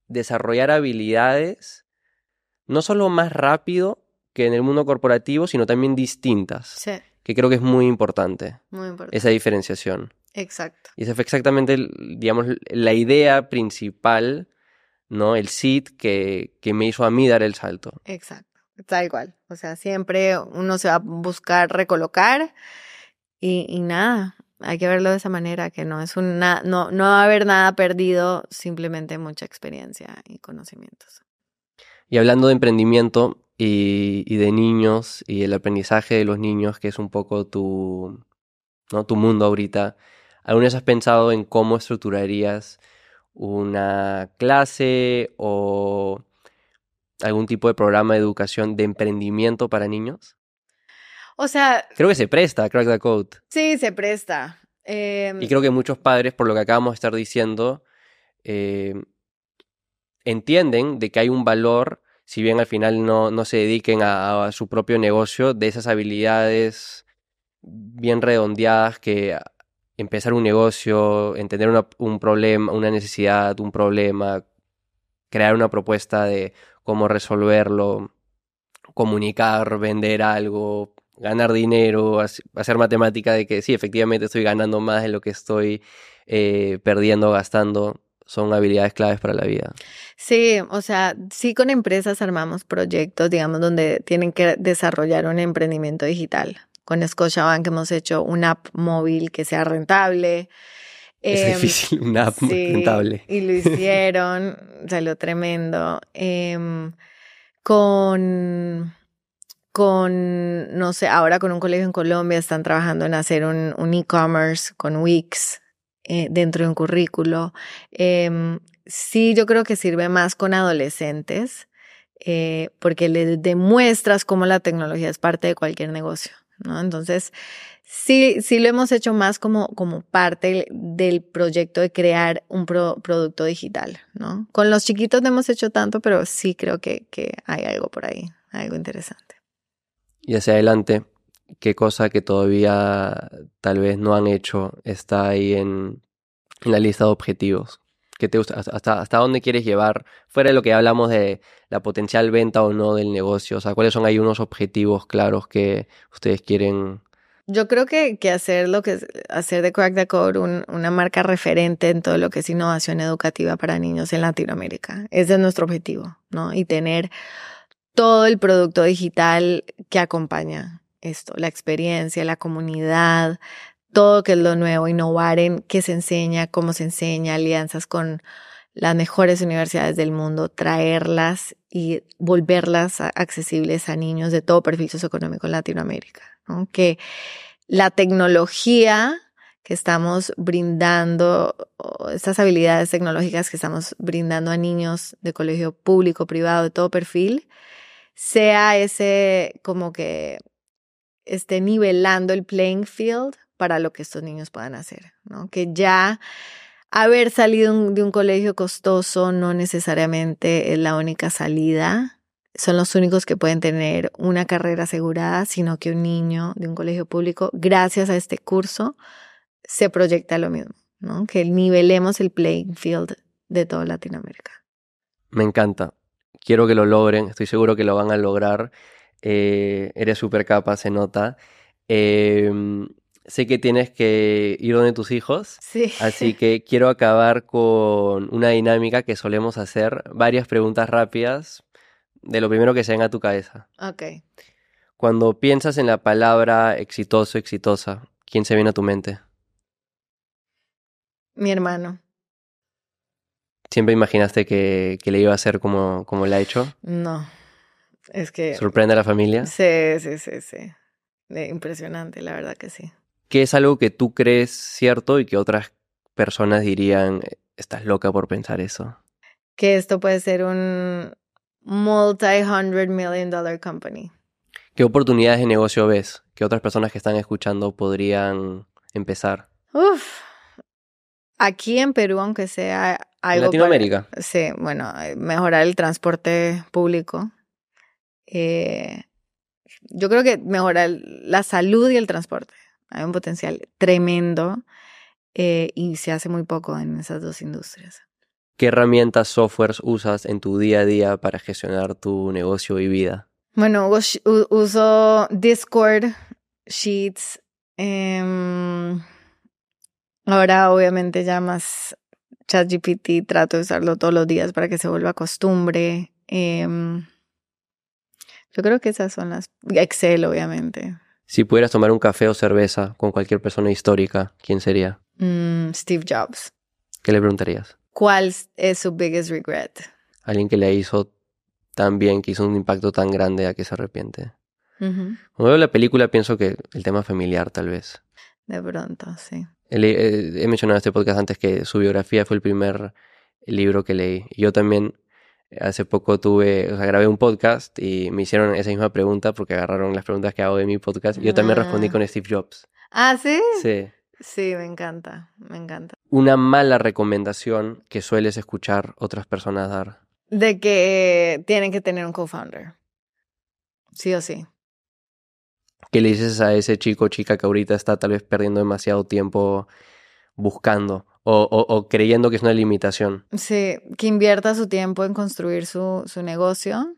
desarrollar habilidades no solo más rápido que en el mundo corporativo, sino también distintas, Sí, que creo que es muy importante, muy importante. esa diferenciación. Exacto. Y esa fue exactamente, digamos, la idea principal, ¿no? El seed que, que me hizo a mí dar el salto. Exacto, tal cual. O sea, siempre uno se va a buscar recolocar y, y nada, hay que verlo de esa manera, que no es una, no, no va a haber nada perdido, simplemente mucha experiencia y conocimientos. Y hablando de emprendimiento y, y de niños y el aprendizaje de los niños, que es un poco tu, ¿no? tu mundo ahorita, ¿alguna vez has pensado en cómo estructurarías una clase o algún tipo de programa de educación de emprendimiento para niños? O sea, Creo que se presta Crack the Code. sí, se presta. Em, Y creo que muchos padres, por lo que acabamos de estar diciendo, eh, entienden de que hay un valor, si bien al final no, no se dediquen a, a su propio negocio, de esas habilidades bien redondeadas que empezar un negocio, entender una- un problema, una necesidad, un problema, crear una propuesta de cómo resolverlo, comunicar, vender algo, ganar dinero, hacer matemática de que sí, efectivamente estoy ganando más de lo que estoy eh, perdiendo, gastando, son habilidades claves para la vida. Sí, o sea, sí con empresas armamos proyectos, digamos, donde tienen que desarrollar un emprendimiento digital. Con Scotiabank hemos hecho una app móvil que sea rentable. Es em, difícil, una app rentable. Y lo hicieron, salió tremendo. Em, con, con, no sé, ahora con un colegio en Colombia están trabajando en hacer un, un e-commerce con Wix eh, dentro de un currículo. Em, sí, yo creo que sirve más con adolescentes eh, porque les demuestras cómo la tecnología es parte de cualquier negocio, ¿no? Entonces, sí, sí lo hemos hecho más como, como parte del proyecto de crear un producto digital, ¿no? Con los chiquitos no hemos hecho tanto, pero sí creo que, que hay algo por ahí, algo interesante. Y hacia adelante, qué cosa que todavía tal vez no han hecho está ahí en, la lista de objetivos. ¿Qué te gusta? Hasta, ¿Hasta dónde quieres llevar? Fuera de lo que hablamos de la potencial venta o no del negocio. O sea, ¿cuáles son ahí unos objetivos claros que ustedes quieren? Yo creo que, que hacer lo que hacer de Crack the Code una marca referente en todo lo que es innovación educativa para niños en Latinoamérica. Ese es nuestro objetivo, ¿no? Y tener todo el producto digital que acompaña esto, la experiencia, la comunidad, todo que es lo nuevo, innovar en qué se enseña, cómo se enseña, alianzas con las mejores universidades del mundo, traerlas y volverlas accesibles a niños de todo perfil socioeconómico en Latinoamérica. Que la tecnología que estamos brindando, estas habilidades tecnológicas que estamos brindando a niños de colegio público, privado, de todo perfil, sea ese como que esté nivelando el playing field para lo que estos niños puedan hacer, ¿no? Que ya haber salido de un colegio costoso no necesariamente es la única salida, son los únicos que pueden tener una carrera asegurada, sino que un niño de un colegio público, gracias a este curso, se proyecta lo mismo, ¿no? Que nivelemos el playing field de toda Latinoamérica. Me encanta. Quiero que lo logren, estoy seguro que lo van a lograr eh, eres súper capa, se nota. Em, sé que tienes que ir donde tus hijos. Sí. Así (laughs) que quiero acabar con una dinámica que solemos hacer, varias preguntas rápidas de lo primero que se venga a tu cabeza. Ok. Cuando piensas en la palabra exitoso, exitosa, ¿quién se viene a tu mente? Mi hermano. ¿Siempre imaginaste que, le iba a hacer como, como le ha hecho? No. Es que... ¿Sorprende a la familia? Sí, sí, sí, sí. Impresionante, la verdad que sí. ¿Qué es algo que tú crees cierto y que otras personas dirían, estás loca por pensar eso? Que esto puede ser un multi-hundred million dollar company. ¿Qué oportunidades de negocio ves que otras personas que están escuchando podrían empezar? Uf, aquí en Perú, aunque sea algo... Latinoamérica. sí, bueno, eh, mejorar el transporte público eh, yo creo que mejora la salud y el transporte. Hay un potencial tremendo eh, y se hace muy poco en esas dos industrias. ¿Qué herramientas, softwares usas en tu día a día para gestionar tu negocio y vida? Bueno, uso Discord, Sheets. Em, ahora, obviamente, ya más ChatGPT, trato de usarlo todos los días para que se vuelva costumbre. Eh, yo creo que esas son las... Excel, obviamente. Si pudieras tomar un café o cerveza con cualquier persona histórica, ¿quién sería? Mm, Steve Jobs. ¿Qué le preguntarías? ¿Cuál es su biggest regret? Alguien que le hizo tan bien, que hizo un impacto tan grande a que se arrepiente. Cuando veo la película pienso que el tema familiar tal vez. De pronto, sí. He, he mencionado en este podcast antes que su biografía fue el primer libro que leí. Yo también Hace poco tuve, o sea, grabé un podcast y me hicieron esa misma pregunta porque agarraron las preguntas que hago de mi podcast y yo también respondí ah. con Steve Jobs. Ah, ¿sí? Sí. Sí, me encanta, me encanta. Una mala recomendación que sueles escuchar otras personas dar. De que tienen que tener un co-founder. Sí o sí. ¿Qué le dices a ese chico o chica que ahorita está tal vez perdiendo demasiado tiempo buscando o, creyendo que es una limitación. Sí, que invierta su tiempo en construir su, su negocio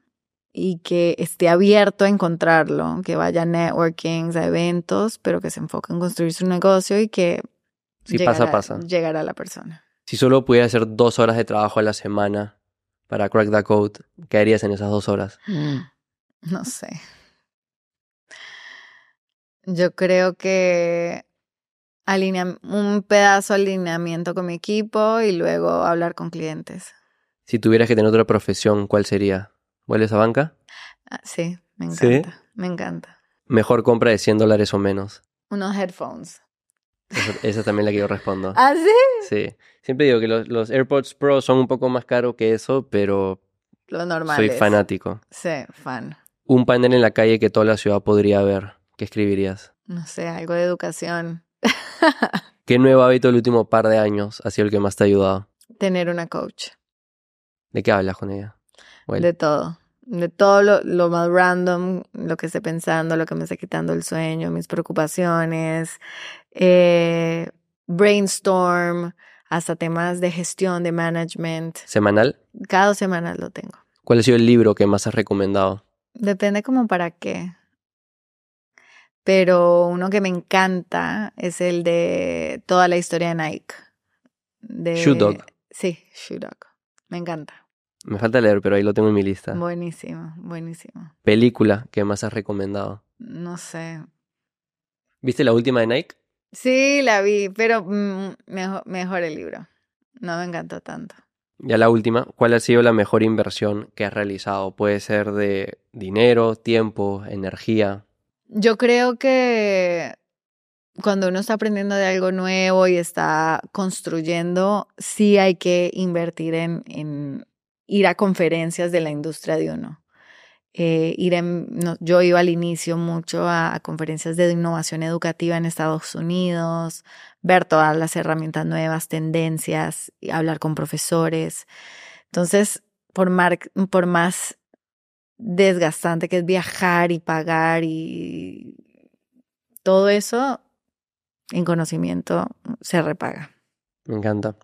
y que esté abierto a encontrarlo, que vaya a networkings, a eventos, pero que se enfoque en construir su negocio y que si pasa, pasa. llegará a la persona. Si solo pudiera hacer dos horas de trabajo a la semana para Crack the Code, ¿qué harías en esas dos horas? Mm, no sé. Yo creo que un pedazo de alineamiento con mi equipo y luego hablar con clientes. Si tuvieras que tener otra profesión, ¿cuál sería? ¿Vuelves a banca? Ah, sí, me encanta. Me encanta. Mejor compra de 100 dólares o menos. Unos headphones. Esa, también la que yo respondo. (laughs) ¿Ah, sí? Sí. Siempre digo que los, AirPods Pro son un poco más caros que eso, pero. Lo normal. Soy fanático. Sí, fan. Un panel en la calle que toda la ciudad podría ver. ¿Qué escribirías? No sé, algo de educación. (laughs) ¿Qué nuevo hábito del último par de años ha sido el que más te ha ayudado? Tener una coach. ¿De qué hablas con ella? De todo. De todo lo, lo, más random, lo que esté pensando, lo que me esté quitando el sueño, mis preocupaciones, eh, brainstorm, hasta temas de gestión, de management. ¿Semanal? Cada dos semanas lo tengo. ¿Cuál ha sido el libro que más has recomendado? Depende como para qué. Pero uno que me encanta es el de toda la historia de Nike. De... Shoe Dog. Sí, Shoe Dog. Me encanta. Me falta leer, pero ahí lo tengo en mi lista. Buenísimo, buenísimo. ¿Película que más has recomendado? No sé. ¿Viste la última de Nike? Sí, la vi, pero mm, mejor, mejor el libro. No me encantó tanto. Ya la última, ¿cuál ha sido la mejor inversión que has realizado? Puede ser de dinero, tiempo, energía. Yo creo que cuando uno está aprendiendo de algo nuevo y está construyendo, sí hay que invertir en, en ir a conferencias de la industria de uno. Eh, ir yo iba al inicio mucho a, conferencias de innovación educativa en Estados Unidos, ver todas las herramientas nuevas, tendencias, hablar con profesores. Entonces, por, por más desgastante que es viajar y pagar y todo eso, en conocimiento se repaga. Me encanta.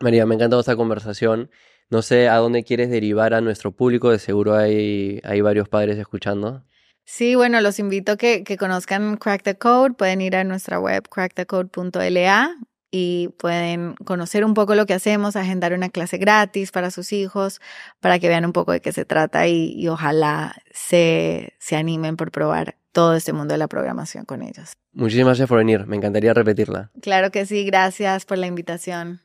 María, me ha encantado esta conversación. No sé a dónde quieres derivar a nuestro público, de seguro hay, hay varios padres escuchando. Sí, bueno, los invito a que, que conozcan Crack the Code. Pueden ir a nuestra web crackthecode.la y pueden conocer un poco lo que hacemos, agendar una clase gratis para sus hijos, para que vean un poco de qué se trata y, y ojalá se, se animen por probar todo este mundo de la programación con ellos. Muchísimas gracias por venir, me encantaría repetirla. Claro que sí, gracias por la invitación.